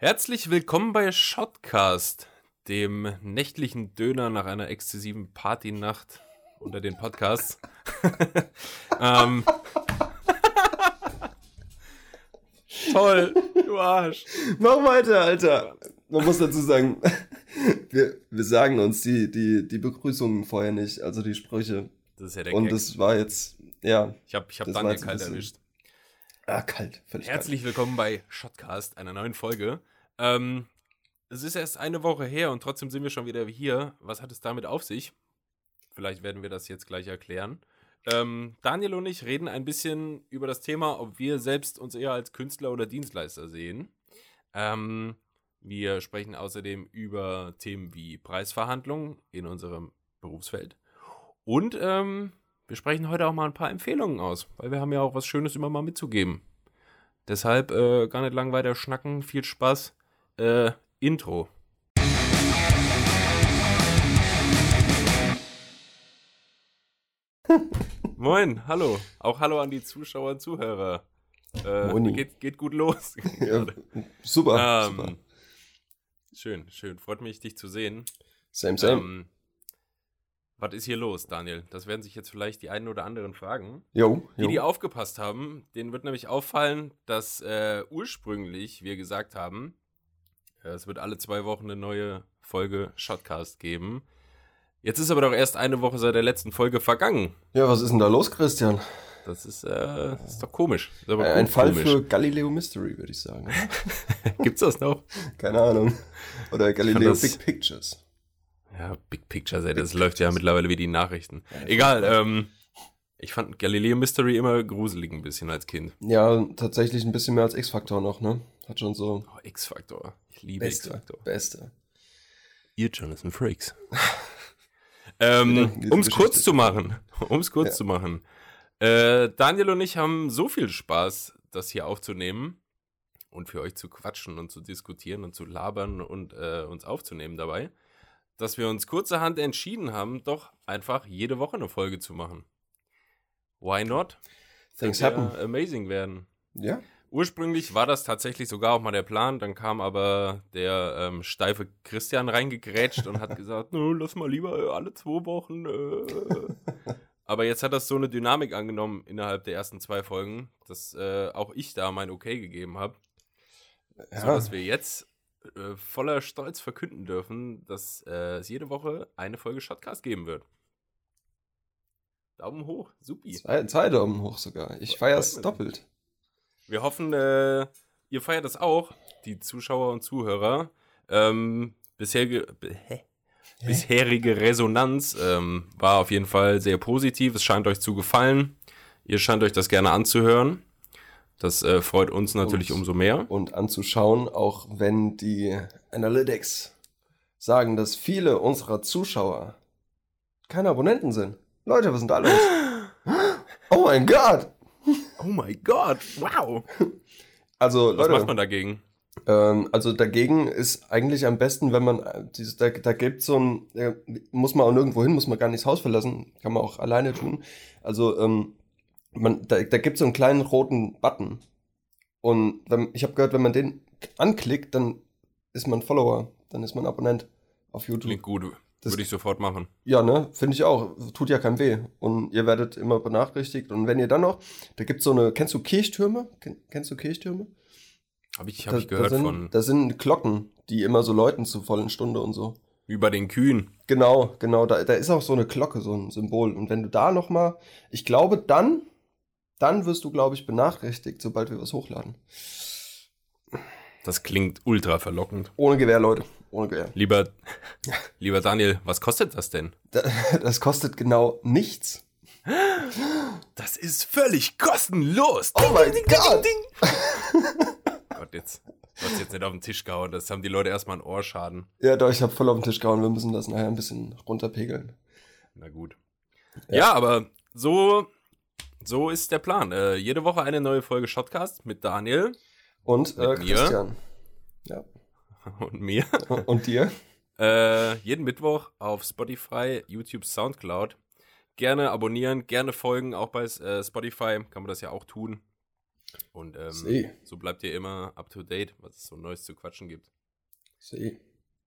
Herzlich willkommen bei Shotcast, dem nächtlichen Döner nach einer exzessiven Partynacht unter den Podcasts. ähm, Toll, du Arsch. Mach weiter, Alter. Man muss dazu sagen, wir, wir sagen uns die, die, die Begrüßungen vorher nicht, also die Sprüche. Das ist ja der Und Gag. das war jetzt, ja. Ich habe ich hab Daniel kalt erwischt. Ah, kalt, völlig Herzlich willkommen bei Shotcast, einer neuen Folge. Ähm, es ist erst eine Woche her und trotzdem sind wir schon wieder hier. Was hat es damit auf sich? Vielleicht werden wir das jetzt gleich erklären. Ähm, Daniel und ich reden ein bisschen über das Thema, ob wir selbst uns eher als Künstler oder Dienstleister sehen. Ähm, wir sprechen außerdem über Themen wie Preisverhandlungen in unserem Berufsfeld. Und ähm, wir sprechen heute auch mal ein paar Empfehlungen aus, weil wir haben ja auch was Schönes immer mal mitzugeben. Deshalb äh, gar nicht lang weiter schnacken. Viel Spaß. Äh, Intro. Moin, hallo. Auch hallo an die Zuschauer und Zuhörer. Äh, geht, geht gut los. Ja, super, super. ähm, schön, schön. Freut mich, dich zu sehen. Same, same. Ähm, was ist hier los, Daniel? Das werden sich jetzt vielleicht die einen oder anderen fragen. jo, Die, jo. die aufgepasst haben, denen wird nämlich auffallen, dass äh, ursprünglich wir gesagt haben, äh, es wird alle zwei Wochen eine neue Folge Shotcast geben. Jetzt ist aber doch erst eine Woche seit der letzten Folge vergangen. ja, was ist denn da los, Christian? Das ist, äh, das ist doch komisch. Ist Ein ko- Fall komisch. für Galileo Mystery, würde ich sagen. Gibt's das noch? Keine Ahnung. Oder Galileo Big Pictures. Ja, Big Pictures, ey, das läuft ja mittlerweile wie die Nachrichten. Egal, ähm, ich fand Galileo Mystery immer gruselig ein bisschen als Kind. Ja, tatsächlich ein bisschen mehr als X-Faktor noch, ne? Hat schon so Oh, X-Factor. Ich liebe beste, X-Factor. beste. Ihr Jonathan Frakes. ähm, um es kurz zu machen, um es kurz Ja. zu machen. Äh, Daniel und ich haben so viel Spaß, das hier aufzunehmen und für euch zu quatschen und zu diskutieren und zu labern und äh, uns aufzunehmen dabei, dass wir uns kurzerhand entschieden haben, doch einfach jede Woche eine Folge zu machen. Why not? Things happen. Amazing werden. Ja? Ursprünglich war das tatsächlich sogar auch mal der Plan, dann kam aber der ähm, steife Christian reingegrätscht und hat gesagt, "Nö, lass mal lieber äh, alle zwei Wochen. Äh. aber jetzt hat das so eine Dynamik angenommen innerhalb der ersten zwei Folgen, dass äh, auch ich da mein Okay gegeben habe, Ja. so dass wir jetzt äh, voller Stolz verkünden dürfen, dass äh, es jede Woche eine Folge Shotcast geben wird. Daumen hoch, supi. Zwei, zwei Daumen hoch sogar. Ich Freut mich. doppelt. Wir hoffen, äh, ihr feiert das auch, die Zuschauer und Zuhörer. Ähm, bisherige, bisherige Resonanz ähm, war auf jeden Fall sehr positiv. Es scheint euch zu gefallen. Ihr scheint euch das gerne anzuhören. Das äh, freut uns natürlich Und- umso mehr. Und anzuschauen, auch wenn die Analytics sagen, dass viele unserer Zuschauer keine Abonnenten sind. Leute, was denn da los? Oh mein Gott! Oh mein Gott, wow. Also, Was Leute, macht man dagegen? Ähm, also dagegen ist eigentlich am besten, wenn man äh, dieses, da, da gibt so ein, äh, muss man auch nirgendwo hin, muss man gar nicht das Haus verlassen, kann man auch alleine tun. Also ähm, man, da, da gibt so einen kleinen roten Button. Und wenn, ich habe gehört, wenn man den anklickt, dann ist man Follower, dann ist man Abonnent auf YouTube. Klingt gut. Das- Würde ich sofort machen. Ja, ne, finde ich auch. Tut ja keinem weh. Und ihr werdet immer benachrichtigt. Und wenn ihr dann noch, da gibt so eine, kennst du Kirchtürme? Ken, kennst du Kirchtürme? Habe ich, hab Da- ich gehört da sind, von. Da sind Glocken, die immer so läuten zur vollen Stunde und so. Bei den Kühen. Genau, genau. Da, da ist auch so eine Glocke, so ein Symbol. Und wenn du da noch mal, ich glaube, dann, dann wirst du, glaube ich, benachrichtigt, sobald wir was hochladen. Das klingt ultra verlockend. Ohne Gewehr, Leute. Ohne Gewehr. Lieber, lieber Daniel, was kostet das denn? Da, das kostet genau nichts. Das ist völlig kostenlos. Oh mein Gott! Gott, jetzt. Du hast jetzt nicht auf den Tisch gehauen, das haben die Leute erstmal einen Ohrschaden. Ja, doch, ich habe voll auf den Tisch gehauen. Wir müssen das nachher ein bisschen runterpegeln. Na gut. Ja. Ja, aber so, so ist der Plan. Äh, jede Woche eine neue Folge Shotcast mit Daniel Und äh, Mit mir? Christian. Ja. und mir. Und dir? Äh, jeden Mittwoch auf Spotify, YouTube, Soundcloud. Gerne abonnieren, gerne folgen, auch bei äh, Spotify kann man das ja auch tun. Und ähm, so bleibt ihr immer up to date, was es so Neues zu quatschen gibt. seh,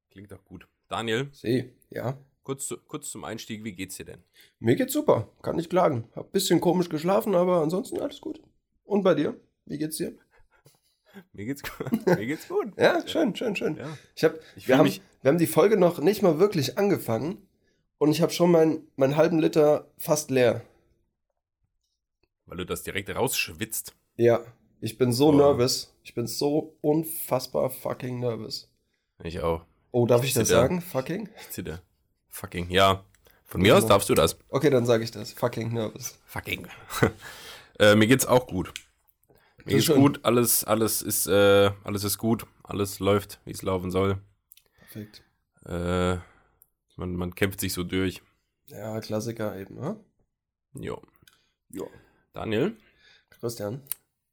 Klingt doch gut. Daniel, seh, ja. Kurz, kurz zum Einstieg, wie geht's dir denn? Mir geht's super, kann nicht klagen. Hab ein bisschen komisch geschlafen, aber ansonsten alles gut. Und bei dir? Wie geht's dir? Mir geht's gut. Mir geht's gut. Ja, schön, schön, schön. Ja. Ich hab, Ich wir, haben, wir haben die Folge noch nicht mal wirklich angefangen und ich habe schon meinen meinen halben Liter fast leer. Weil du das direkt rausschwitzt. Ja, ich bin so Boah. nervös. Ich bin so unfassbar fucking nervös. Ich auch. Oh, darf ich das Zitter. sagen? Fucking? Ich zitter. Fucking. Ja. Von mir aus darfst du das. Okay, dann sage ich das. Fucking nervös. Fucking. äh, mir geht's auch gut. Mir geht's schön. gut, alles, alles ist, äh, alles ist gut, alles läuft, wie es laufen soll. Perfekt. Äh, man, man kämpft sich so durch. Ja, Klassiker eben, ne? Jo. Ja. Daniel, Christian?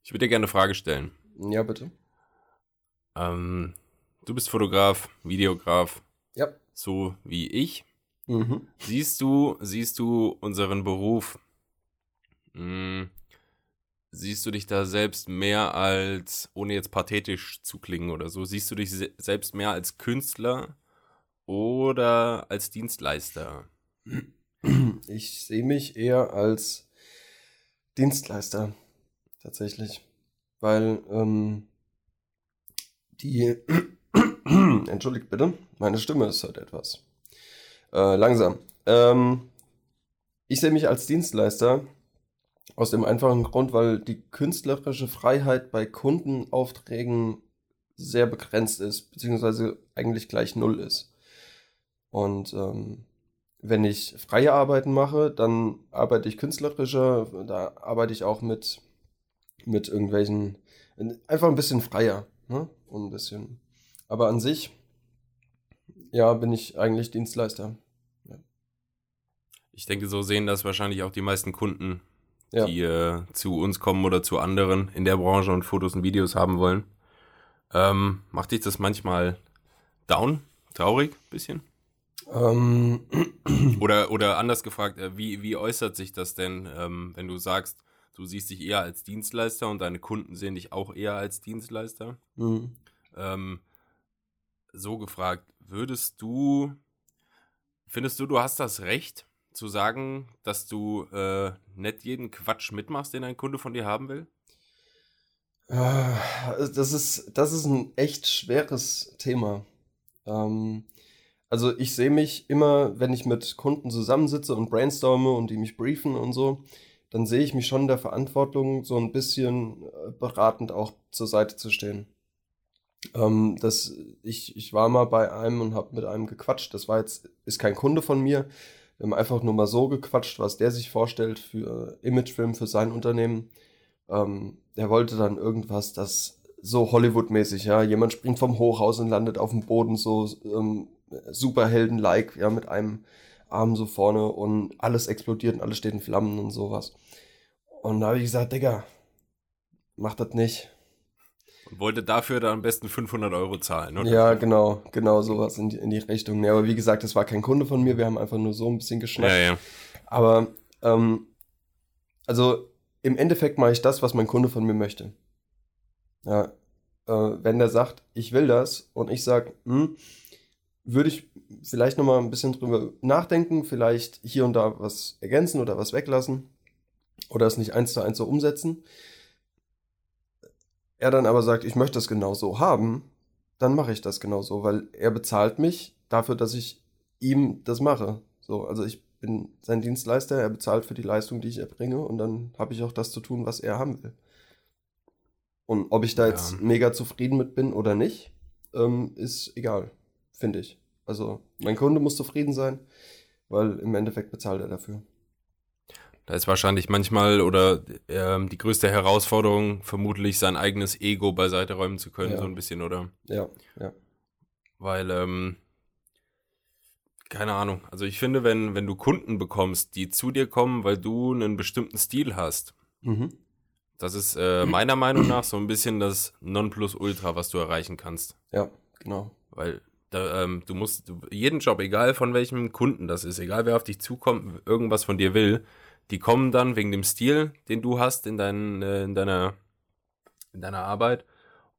ich würde dir gerne eine Frage stellen. Ja, bitte. Ähm, du bist Fotograf, Videograf, Ja. so wie ich. Mhm. Siehst du, siehst du unseren Beruf? Mh, siehst du dich da selbst mehr als, ohne jetzt pathetisch zu klingen oder so, siehst du dich se selbst mehr als Künstler oder als Dienstleister? Ich sehe mich eher als Dienstleister, tatsächlich. Weil ähm, die, entschuldigt bitte, meine Stimme ist heute etwas äh, langsam. Ähm, ich sehe mich als Dienstleister aus dem einfachen Grund, weil die künstlerische Freiheit bei Kundenaufträgen sehr begrenzt ist, beziehungsweise eigentlich gleich null ist. Und ähm, wenn ich freie Arbeiten mache, dann arbeite ich künstlerischer, da arbeite ich auch mit, mit irgendwelchen, einfach ein bisschen freier, ne? Ein bisschen. Aber an sich, ja, bin ich eigentlich Dienstleister. Ich denke, so sehen das wahrscheinlich auch die meisten Kunden, Ja. die äh, zu uns kommen oder zu anderen in der Branche und Fotos und Videos haben wollen. Ähm, macht dich das manchmal down, traurig, bisschen? Ähm, Oder, oder anders gefragt, äh, wie, wie äußert sich das denn, ähm, wenn du sagst, du siehst dich eher als Dienstleister und deine Kunden sehen dich auch eher als Dienstleister? hm. Ähm, so gefragt, würdest du, findest du, du hast das Recht zu sagen, dass du äh, nicht jeden Quatsch mitmachst, den ein Kunde von dir haben will? Ah, Das ist, das ist ein echt schweres Thema. Ähm, also ich sehe mich immer, wenn ich mit Kunden zusammensitze und brainstorme und die mich briefen und so, dann sehe ich mich schon der Verantwortung, so ein bisschen äh, beratend auch zur Seite zu stehen. Ähm, das, ich, ich war mal bei einem und habe mit einem gequatscht. Das war jetzt, ist kein Kunde von mir. Wir haben einfach nur mal so gequatscht, was der sich vorstellt für Imagefilm für sein Unternehmen. Ähm, der wollte dann irgendwas, das so Hollywood-mäßig, ja. Jemand springt vom Hochhaus und landet auf dem Boden, so ähm, Superhelden-like, ja, mit einem Arm so vorne und alles explodiert und alles steht in Flammen und sowas. Und da habe ich gesagt, Digga, mach das nicht. Und wollte dafür dann am besten 500 Euro zahlen, oder? Ja, genau, genau sowas in die, in die Richtung. Ja, aber wie gesagt, das war kein Kunde von mir, wir haben einfach nur so ein bisschen geschnackt. Ja, ja. Aber, ähm, also im Endeffekt mache ich das, was mein Kunde von mir möchte. Ja, äh, wenn der sagt, ich will das und ich sage, hm, würde ich vielleicht nochmal ein bisschen drüber nachdenken, vielleicht hier und da was ergänzen oder was weglassen oder es nicht eins zu eins so umsetzen. Er dann aber sagt, ich möchte das genau so haben, dann mache ich das genau so, weil er bezahlt mich dafür, dass ich ihm das mache. So, also ich bin sein Dienstleister, er bezahlt für die Leistung, die ich erbringe und dann habe ich auch das zu tun, was er haben will. Und ob ich da Ja. jetzt mega zufrieden mit bin oder nicht, ähm, ist egal, finde ich. Also mein Kunde muss zufrieden sein, weil im Endeffekt bezahlt er dafür. Da ist wahrscheinlich manchmal oder ähm, die größte Herausforderung vermutlich sein eigenes Ego beiseite räumen zu können, Ja. so ein bisschen, oder? Ja, ja. Weil, ähm, keine Ahnung. Also ich finde, wenn, wenn du Kunden bekommst, die zu dir kommen, weil du einen bestimmten Stil hast, Mhm. das ist äh, meiner Meinung nach so ein bisschen das Nonplusultra, was du erreichen kannst. Ja, genau. Weil da, ähm, du musst jeden Job, egal von welchem Kunden das ist, egal wer auf dich zukommt, irgendwas von dir will, die kommen dann wegen dem Stil, den du hast in, dein, äh, in deiner in deiner Arbeit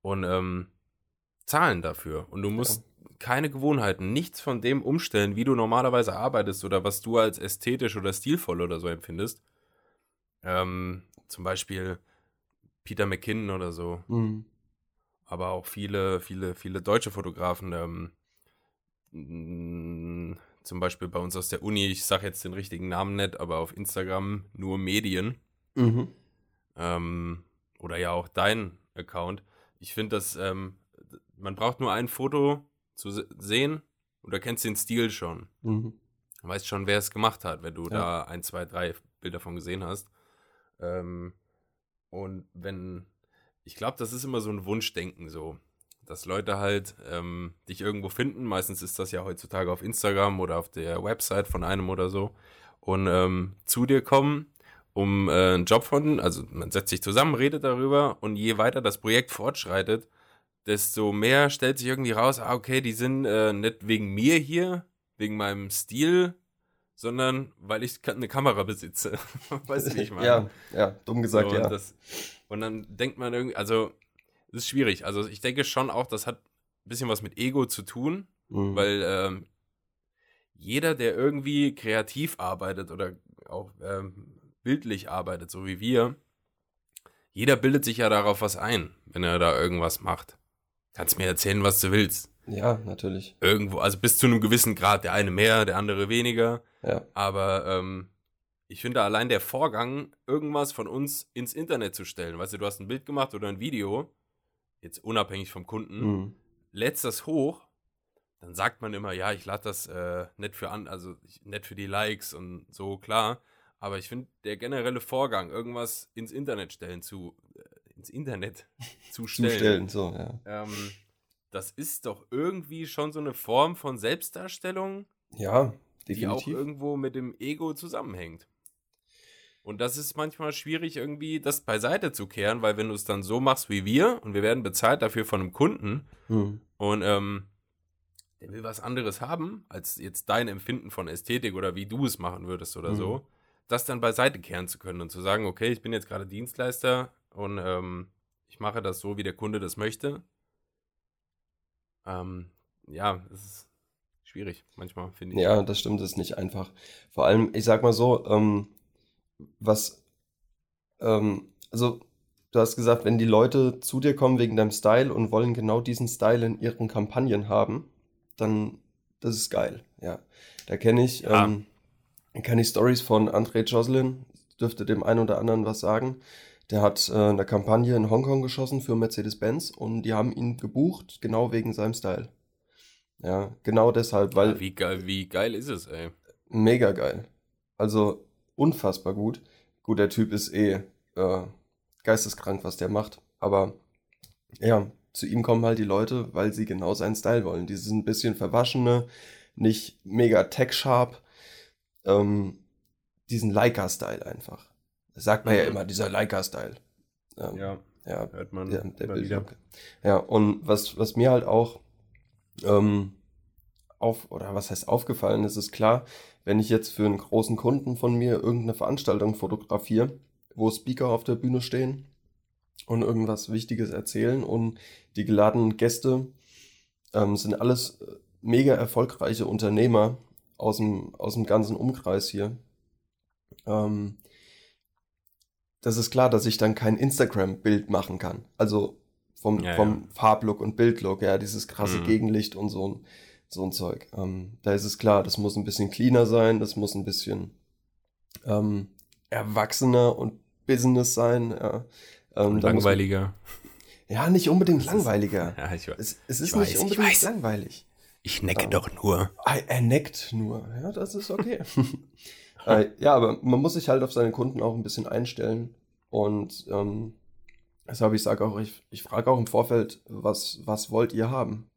und ähm, zahlen dafür. Und du musst ja. keine Gewohnheiten, nichts von dem umstellen, wie du normalerweise arbeitest oder was du als ästhetisch oder stilvoll oder so empfindest. Ähm, zum Beispiel Peter McKinnon oder so. Mhm. Aber auch viele, viele, viele deutsche Fotografen. Ähm, zum Beispiel bei uns aus der Uni, ich sage jetzt den richtigen Namen nicht, aber auf Instagram nur Medien. Mhm. Ähm, oder ja auch dein Account. Ich finde, dass ähm, man braucht nur ein Foto zu sehen und du kennst den Stil schon. Mhm. Du weißt schon, wer es gemacht hat, wenn du ja. da ein, zwei, drei Bilder von gesehen hast. Ähm, und wenn, ich glaube, das ist immer so ein Wunschdenken so, dass Leute halt ähm, dich irgendwo finden. Meistens ist das ja heutzutage auf Instagram oder auf der Website von einem oder so und ähm, zu dir kommen, um äh, einen Job von, also man setzt sich zusammen, redet darüber und je weiter das Projekt fortschreitet, desto mehr stellt sich irgendwie raus, ah, okay, die sind äh, nicht wegen mir hier, wegen meinem Stil, sondern weil ich eine Kamera besitze. weißt du, wie ich meine? Ja, ja, dumm gesagt, so, ja. Und, das, und dann denkt man irgendwie, also, ist schwierig. Also, ich denke schon auch, das hat ein bisschen was mit Ego zu tun, mhm. weil ähm, jeder, der irgendwie kreativ arbeitet oder auch ähm, bildlich arbeitet, so wie wir, jeder bildet sich ja darauf was ein, wenn er da irgendwas macht. Kannst mir erzählen, was du willst. Ja, natürlich. Irgendwo, also bis zu einem gewissen Grad, der eine mehr, der andere weniger. Ja. Aber ähm, ich finde allein der Vorgang, irgendwas von uns ins Internet zu stellen, weißt du, du hast ein Bild gemacht oder ein Video, jetzt unabhängig vom Kunden, mhm. lädst das hoch, dann sagt man immer, ja, ich lade das äh, nicht für an, also nicht für die Likes und so, klar. Aber ich finde, der generelle Vorgang, irgendwas ins Internet stellen zu, äh, ins Internet zu stellen. zu stellen, so, ja. Ähm, das ist doch irgendwie schon so eine Form von Selbstdarstellung. Ja, definitiv. Die auch irgendwo mit dem Ego zusammenhängt. Und das ist manchmal schwierig, irgendwie das beiseite zu kehren, weil wenn du es dann so machst wie wir und wir werden bezahlt dafür von einem Kunden mhm. und ähm, der will was anderes haben, als jetzt dein Empfinden von Ästhetik oder wie du es machen würdest oder mhm. so, das dann beiseite kehren zu können und zu sagen, okay, ich bin jetzt gerade Dienstleister und ähm, ich mache das so, wie der Kunde das möchte ähm, ja, es ist schwierig manchmal, finde ich. Ja, das stimmt, das ist nicht einfach. Vor allem, ich sag mal so, ähm, was, ähm, also du hast gesagt, wenn die Leute zu dir kommen wegen deinem Style und wollen genau diesen Style in ihren Kampagnen haben, dann, das ist geil, ja. Da kenne ich, ja. ähm, kenne ich Stories von André Jocelyn, dürfte dem einen oder anderen was sagen. Der hat äh, eine Kampagne in Hongkong geschossen für Mercedes-Benz und die haben ihn gebucht, genau wegen seinem Style. Ja, genau deshalb, weil. Ja, wie, geil, wie geil ist es, ey? Mega geil. Also unfassbar gut. Gut, der Typ ist eh äh, geisteskrank, was der macht. Aber ja, zu ihm kommen halt die Leute, weil sie genau seinen Style wollen. Dieses ein bisschen verwaschene, nicht mega tech-sharp, ähm, diesen Leica-Style einfach. Das sagt man ja mhm. immer, dieser Leica-Style. Ähm, ja, ja, hört man der, der Bildschirm. Ja, und was, was mir halt auch ähm, auf, oder was heißt aufgefallen ist, ist klar, wenn ich jetzt für einen großen Kunden von mir irgendeine Veranstaltung fotografiere, wo Speaker auf der Bühne stehen und irgendwas Wichtiges erzählen und die geladenen Gäste ähm, sind alles äh, mega erfolgreiche Unternehmer aus dem, aus dem ganzen Umkreis hier. Ähm, das ist klar, dass ich dann kein Instagram-Bild machen kann. Also vom, ja, vom ja. Farblook und Bildlook, ja, dieses krasse mhm. Gegenlicht und so ein, so ein Zeug. Ähm, da ist es klar, das muss ein bisschen cleaner sein, das muss ein bisschen ähm, erwachsener und Business sein. Ja. Ähm, langweiliger. Man, ja, nicht unbedingt langweiliger. Ist, ja, ich, es, es ist weiß, nicht unbedingt langweilig. Ich necke ähm, doch nur. Er, er neckt nur. Ja, das ist okay. äh, ja, aber man muss sich halt auf seine Kunden auch ein bisschen einstellen. Und ähm, deshalb ich sage auch, ich, ich frage auch im Vorfeld, was, was wollt ihr haben?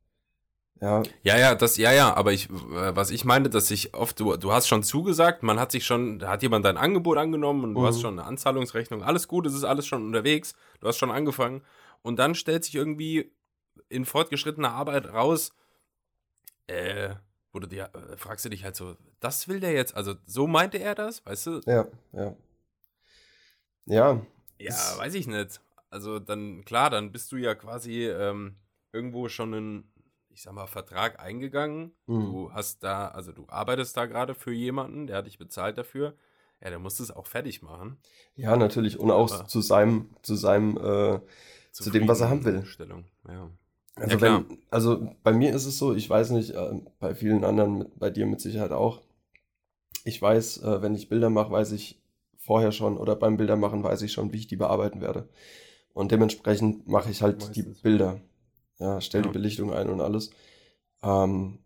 Ja. ja, ja, das, ja, ja, aber ich, äh, was ich meine, dass ich oft, du, du hast schon zugesagt, man hat sich schon, da hat jemand dein Angebot angenommen und du mhm. hast schon eine Anzahlungsrechnung, alles gut, es ist alles schon unterwegs, du hast schon angefangen und dann stellt sich irgendwie in fortgeschrittener Arbeit raus, äh, wo du dir, äh, fragst du dich halt so, das will der jetzt, also so meinte er das, weißt du? Ja, ja. Ja. Ja, weiß ich nicht. also dann, klar, dann bist du ja quasi ähm, irgendwo schon einen, ich sag mal, Vertrag eingegangen. Mhm. Du hast da, also du arbeitest da gerade für jemanden, der hat dich bezahlt dafür. Ja, der musst es auch fertig machen. Ja, natürlich. Und auch Aber- zu seinem, zu seinem, äh, Zu dem, was er haben will. Stellung, ja. also, Ja, wenn, also bei mir ist es so, ich weiß nicht, äh, bei vielen anderen, bei dir mit Sicherheit auch. Ich weiß, äh, wenn ich Bilder mache, weiß ich vorher schon oder beim Bildermachen weiß ich schon, wie ich die bearbeiten werde. Und dementsprechend mache ich halt die Meistens. Bilder. Ja, stelle Ja. die Belichtung ein und alles. Ähm,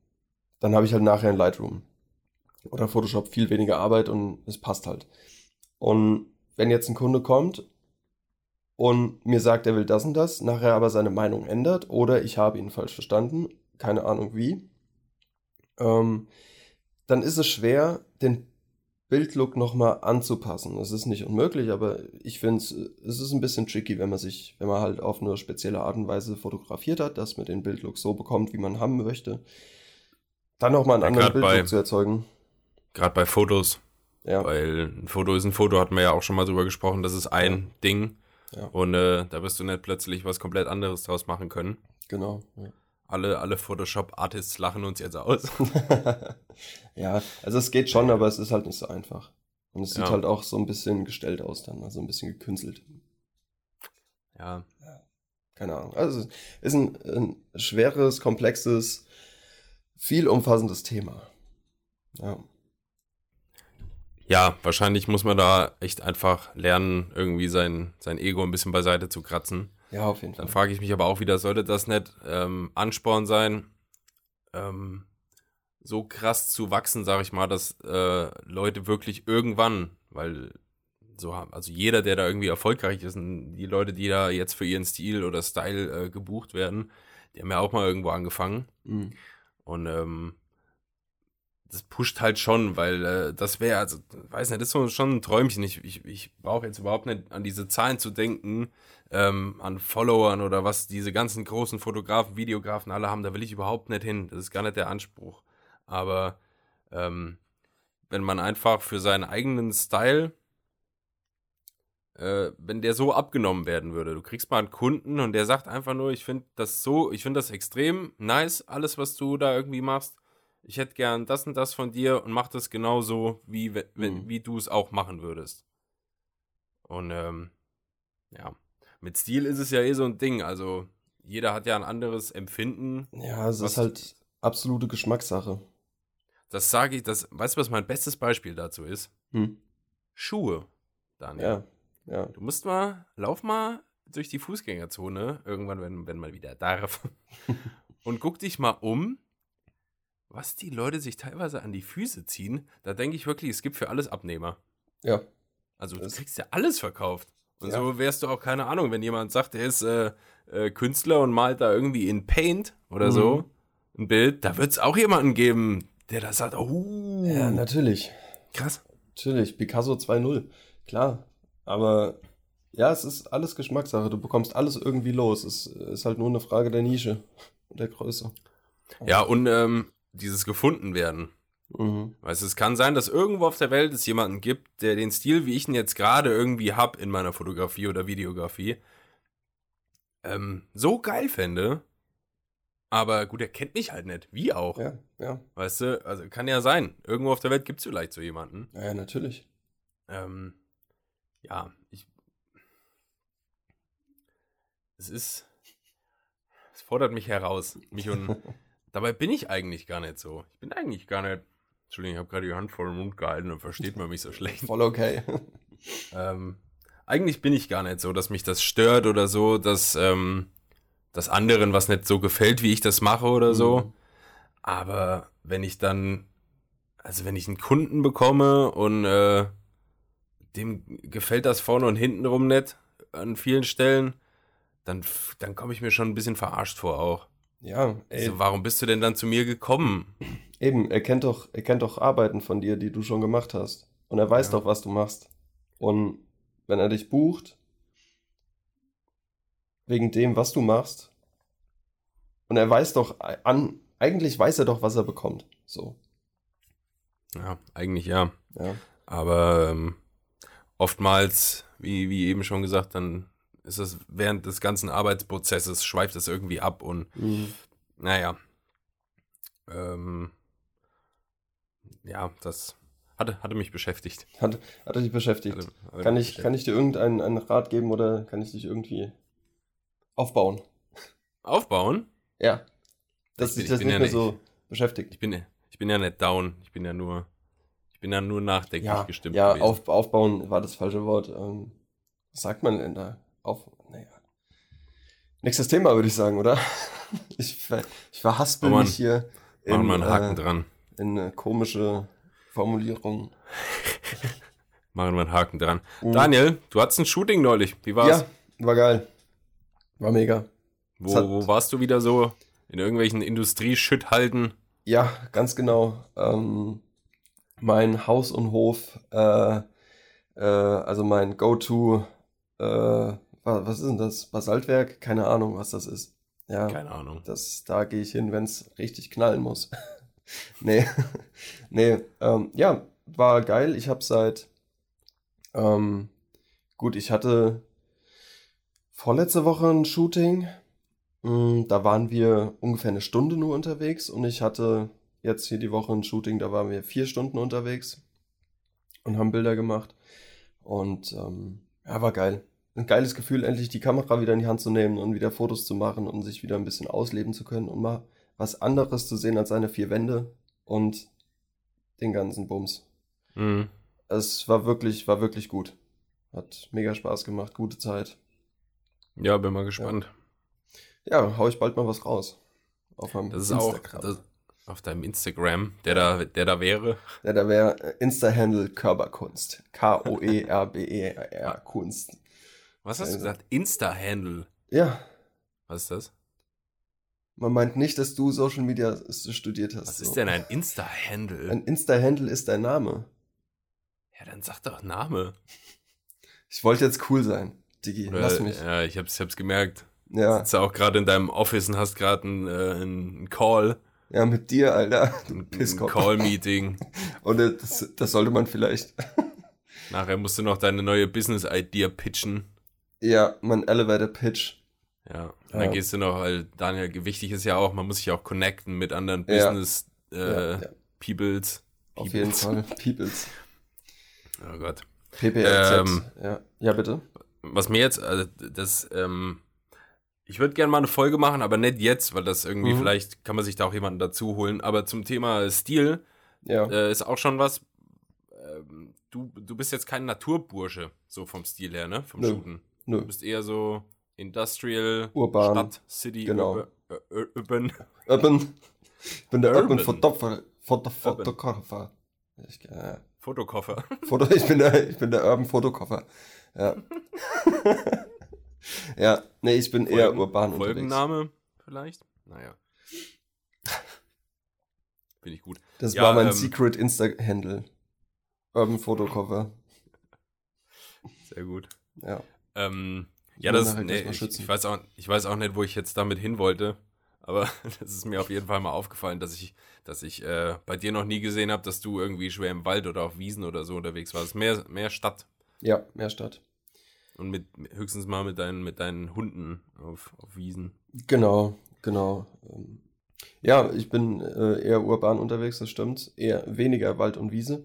dann habe ich halt nachher in Lightroom oder Photoshop viel weniger Arbeit und es passt halt. Und wenn jetzt ein Kunde kommt und mir sagt, er will das und das, nachher aber seine Meinung ändert oder ich habe ihn falsch verstanden, keine Ahnung wie, ähm, dann ist es schwer, den Bildlook nochmal anzupassen. Es ist nicht unmöglich, aber ich finde es, es ist ein bisschen tricky, wenn man sich, wenn man halt auf eine spezielle Art und Weise fotografiert hat, dass man den Bildlook so bekommt, wie man haben möchte. Dann nochmal einen Ja, anderen grad bei- Bildlook zu erzeugen. Gerade bei Fotos, Ja, weil ein Foto ist ein Foto, hatten wir ja auch schon mal drüber gesprochen, das ist ein Ding. Ja. Und äh, da wirst du nicht plötzlich was komplett anderes draus machen können. genau. Ja. Alle, alle Photoshop-Artists lachen uns jetzt aus. ja, also es geht schon, aber es ist halt nicht so einfach. Und es sieht Ja. halt auch so ein bisschen gestellt aus dann, also ein bisschen gekünstelt. ja, Keine Ahnung. Also es ist ein, ein schweres, komplexes, viel umfassendes Thema. Ja. Ja, wahrscheinlich muss man da echt einfach lernen, irgendwie sein, sein Ego ein bisschen beiseite zu kratzen. Ja, auf jeden Dann Fall. frage ich mich aber auch wieder, sollte das nicht ähm, Ansporn sein, ähm, so krass zu wachsen, sage ich mal, dass äh, Leute wirklich irgendwann, weil so haben, also jeder, der da irgendwie erfolgreich ist, und die Leute, die da jetzt für ihren Stil oder Style äh, gebucht werden, die haben ja auch mal irgendwo angefangen. Mhm. Und ähm, das pusht halt schon, weil äh, das wäre, also, weiß nicht, das ist schon ein Träumchen. Ich, ich, ich brauche jetzt überhaupt nicht an diese Zahlen zu denken, ähm, an Followern oder was diese ganzen großen Fotografen, Videografen alle haben, da will ich überhaupt nicht hin. Das ist gar nicht der Anspruch. Aber ähm, wenn man einfach für seinen eigenen Style, äh, wenn der so abgenommen werden würde, du kriegst mal einen Kunden und der sagt einfach nur, ich finde das so, ich finde das extrem nice, alles, was du da irgendwie machst. Ich hätte gern das und das von dir und mach das genauso, wie, wenn, Mhm. wie du es auch machen würdest. Und ähm, ja, mit Stil ist es ja eh so ein Ding. Also jeder hat ja ein anderes Empfinden. Ja, es ist halt absolute Geschmackssache. Das sage ich, das, weißt du, was mein bestes Beispiel dazu ist? Hm. Schuhe, Daniel. Ja, ja. Du musst mal, lauf mal durch die Fußgängerzone, irgendwann, wenn, wenn man wieder darf, und guck dich mal um, was die Leute sich teilweise an die Füße ziehen. Da denke ich wirklich, es gibt für alles Abnehmer. Ja, Also du Das- kriegst ja alles verkauft. Und Ja. so wärst du auch, keine Ahnung, wenn jemand sagt, der ist äh, äh, Künstler und malt da irgendwie in Paint oder Mhm. so ein Bild, da wird es auch jemanden geben, der da sagt, oh, ja, natürlich. krass. Natürlich, Picasso 2.0, klar. Aber ja, es ist alles Geschmackssache. Du bekommst alles irgendwie los. Es ist halt nur eine Frage der Nische und der Größe. Ja, und ähm, dieses gefunden werden. Mhm. Weißt du, es kann sein, dass irgendwo auf der Welt es jemanden gibt, der den Stil, wie ich ihn jetzt gerade irgendwie hab in meiner Fotografie oder Videografie, ähm, so geil fände. Aber gut, er kennt mich halt nicht. Wie auch. Ja, ja, Weißt du, also kann ja sein. Irgendwo auf der Welt gibt es vielleicht so jemanden. ja, ja, natürlich. Ähm, ja, ich. Es ist. Es fordert mich heraus. Mich und. dabei bin ich eigentlich gar nicht so. Ich bin eigentlich gar nicht. Entschuldigung, ich habe gerade die Hand vor dem Mund gehalten und versteht man mich so schlecht. Voll okay. Ähm, eigentlich bin ich gar nicht so, dass mich das stört oder so, dass, ähm, dass anderen was nicht so gefällt, wie ich das mache oder so. Mhm. Aber wenn ich dann, also wenn ich einen Kunden bekomme und äh, dem gefällt das vorne und hinten rum nicht an vielen Stellen, dann, dann komme ich mir schon ein bisschen verarscht vor auch. Ja, ey, Also, warum bist du denn dann zu mir gekommen? eben, er kennt doch, er kennt doch Arbeiten von dir, die du schon gemacht hast. Und er weiß Ja. doch, was du machst. Und wenn er dich bucht, wegen dem, was du machst, und er weiß doch an, eigentlich weiß er doch, was er bekommt. So, Ja, eigentlich ja. ja. Aber ähm, oftmals, wie, wie eben schon gesagt, dann ist das während des ganzen Arbeitsprozesses, schweift es irgendwie ab und mhm. naja. Ähm, ja, das hatte, hatte mich beschäftigt. Hat, hatte dich beschäftigt. Hatte, hatte kann, ich, beschäftigt. kann ich dir irgendeinen einen Rat geben oder kann ich dich irgendwie aufbauen? Aufbauen? Ja. Dass sich das nicht ja mehr nicht, so beschäftigt. Ich bin, ich bin ja nicht down. Ich bin ja nur, ich bin ja nur nachdenklich ja, gestimmt. Ja, auf, aufbauen war das falsche Wort. Ähm, was sagt man denn da? Auf, naja. Nächstes Thema würde ich sagen, oder? Ich, ich verhaspel oh mich hier. In, machen wir einen Haken äh, dran. In eine komische Formulierung. machen wir einen Haken dran. Mhm. Daniel, du hattest ein Shooting neulich. Wie war's? Ja, war geil. War mega. Wo, wo warst du wieder so? In irgendwelchen Industrieschütthalten? Ja, ganz genau. Ähm, mein Haus und Hof, äh, äh, also mein Go-To, äh, was ist denn das? Basaltwerk? Keine Ahnung, was das ist. Ja, Keine Ahnung. Das, da gehe ich hin, wenn es richtig knallen muss. nee, nee, ähm, ja, war geil. Ich habe seit, ähm, gut, ich hatte vorletzte Woche ein Shooting. Mm, da waren wir ungefähr eine Stunde nur unterwegs und ich hatte jetzt hier die Woche ein Shooting, da waren wir vier Stunden unterwegs und haben Bilder gemacht. Und ähm, ja, war geil. Ein geiles Gefühl, endlich die Kamera wieder in die Hand zu nehmen und wieder Fotos zu machen und sich wieder ein bisschen ausleben zu können und mal was anderes zu sehen als seine vier Wände und den ganzen Bums. Mhm. Es war wirklich, war wirklich gut. Hat mega Spaß gemacht, gute Zeit. Ja, bin mal gespannt. Ja, ja hau ich bald mal was raus. Auf meinem das ist Instagram. Auch, das, auf deinem Instagram, der da, der da wäre. Der da wäre äh, Insta-Handle Körperkunst. K-O-E-R-B-E-R Kunst. Was hast du gesagt? Insta-Handle? Ja. Was ist das? Man meint nicht, dass du Social Media studiert hast. Was so. ist denn ein Insta-Handle? Ein Insta-Handle ist dein Name. Ja, dann sag doch Name. Ich wollte jetzt cool sein, Digi. Oder, lass mich. Ja, ich hab's, ich hab's gemerkt. Ja. Du sitzt auch gerade in deinem Office und hast gerade einen, äh, einen Call. Ja, mit dir, Alter. Du Pisskopf. Call-Meeting. Und das, das sollte man vielleicht. Nachher musst du noch deine neue Business-Idea pitchen. Ja, mein Elevator-Pitch. Ja, und ja. dann gehst du noch, weil Daniel, wichtig ist ja auch, man muss sich auch connecten mit anderen Business ja. Äh, ja, Peoples. Auf jeden Fall, Peoples. Oh Gott. PPLZ, ähm, ja. ja, bitte. Was mir jetzt, also das, ähm, ich würde gerne mal eine Folge machen, aber nicht jetzt, weil das irgendwie, mhm. vielleicht kann man sich da auch jemanden dazu holen. Aber zum Thema Stil ja. äh, ist auch schon was. Ähm, du, du bist jetzt kein Naturbursche, so vom Stil her, ne? Vom Nö. Shooten. Nö. Du bist eher so Industrial, Urban. Stadt, City, genau. Urban. Urban. Ich bin der Urban, Urban Fotokoffer. Ich, äh, Fotokoffer. Foto, ich, bin der, ich bin der Urban Fotokoffer. Ja. Ja, nee, ich bin Folgen, eher urban unterwegs. Folgenname vielleicht? Naja. Finde ich gut. Das ja, war mein ähm, Secret Insta-Handle. Urban Fotocover. Sehr gut. Ja. Ähm, ja, das, halt nee, ich, ich, weiß auch, ich weiß auch nicht, wo ich jetzt damit hin wollte. Aber das ist mir auf jeden Fall mal aufgefallen, dass ich, dass ich äh, bei dir noch nie gesehen habe, dass du irgendwie schwer im Wald oder auf Wiesen oder so unterwegs warst. Mehr, mehr Stadt. Ja, mehr Stadt. Und mit höchstens mal mit deinen, mit deinen Hunden auf, auf Wiesen. Genau, genau. Ähm, ja, ich bin äh, eher urban unterwegs, das stimmt. Eher weniger Wald und Wiese.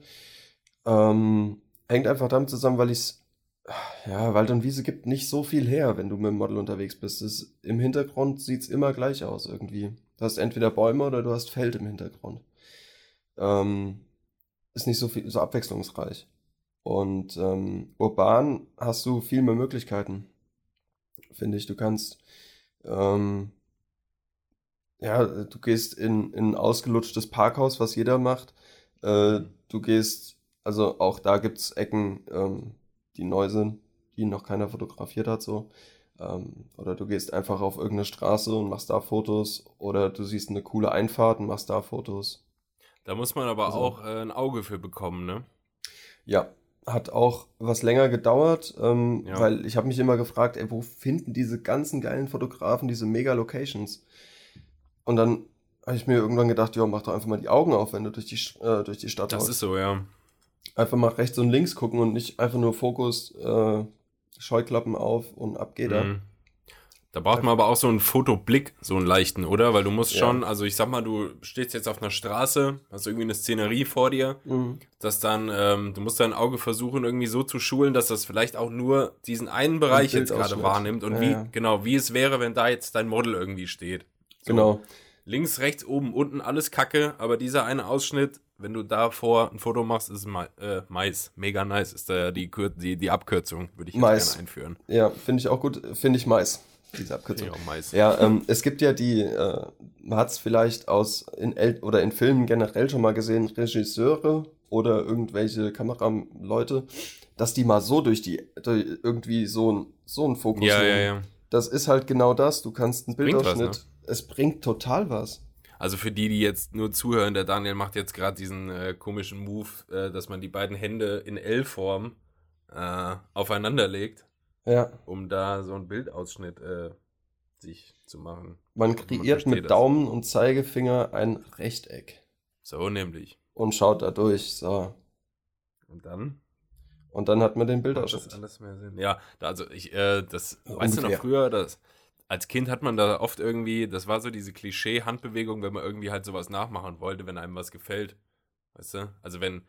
Ähm, hängt einfach damit zusammen, weil ich es. Ja, Wald und Wiese gibt nicht so viel her, wenn du mit dem Model unterwegs bist. Es, Im Hintergrund sieht es immer gleich aus irgendwie. Du hast entweder Bäume oder du hast Feld im Hintergrund. Ähm, ist nicht so viel, so abwechslungsreich. Und ähm, urban hast du viel mehr Möglichkeiten, finde ich. Du kannst, ähm, ja, du gehst in, in ein ausgelutschtes Parkhaus, was jeder macht. Äh, du gehst, also auch da gibt es Ecken, ähm, die neu sind, die noch keiner fotografiert hat, so. Ähm, oder du gehst einfach auf irgendeine Straße und machst da Fotos. Oder du siehst eine coole Einfahrt und machst da Fotos. Da muss man aber also, auch äh, ein Auge für bekommen, ne? Ja, hat auch was länger gedauert, ähm, ja. weil ich habe mich immer gefragt, ey, wo finden diese ganzen geilen Fotografen diese Mega-Locations? Und dann habe ich mir irgendwann gedacht, ja, mach doch einfach mal die Augen auf, wenn du durch die, äh, durch die Stadt Das ist so, ja. Einfach mal rechts und links gucken und nicht einfach nur Fokus, äh, Scheuklappen auf und ab geht er. Mhm. Da braucht man aber auch so einen Fotoblick, so einen leichten, oder? Weil du musst Ja. schon, also ich sag mal, du stehst jetzt auf einer Straße, hast irgendwie eine Szenerie vor dir, Mhm. dass dann, ähm, du musst dein Auge versuchen, irgendwie so zu schulen, dass das vielleicht auch nur diesen einen Bereich jetzt gerade wahrnimmt und Ja, wie, ja. genau, wie es wäre, wenn da jetzt dein Model irgendwie steht. So. Genau. Links, rechts, oben, unten, alles Kacke, aber dieser eine Ausschnitt, wenn du davor ein Foto machst, ist Ma äh, Mais. Mega nice ist da die, Kür die, die Abkürzung, würde ich gerne einführen. Ja, finde ich auch gut. Finde ich Mais, diese Abkürzung. Ja, Mais. Ja, ähm, es gibt ja die, äh, man hat es vielleicht aus in El oder in Filmen generell schon mal gesehen, Regisseure oder irgendwelche Kameraleute, dass die mal so durch die durch irgendwie so ein so einen Fokus ja, ja, nehmen. ja. Das ist halt genau das. Du kannst einen Bildausschnitt. Es bringt total was. Also für die, die jetzt nur zuhören, der Daniel macht jetzt gerade diesen äh, komischen Move, äh, dass man die beiden Hände in L-Form äh, aufeinander legt, Ja, um da so einen Bildausschnitt äh, sich zu machen. man Man kreiert versteht mit das. Daumen und Zeigefinger ein Rechteck So nämlich. und schaut da durch. So. Und dann Und dann hat man den macht das Bildausschnitt. alles mehr Sinn. Ja, da, also ich, äh, das, weißt du noch früher, das, als Kind hat man da oft irgendwie, das war so diese Klischee-Handbewegung, wenn man irgendwie halt sowas nachmachen wollte, wenn einem was gefällt. Weißt du? Also wenn,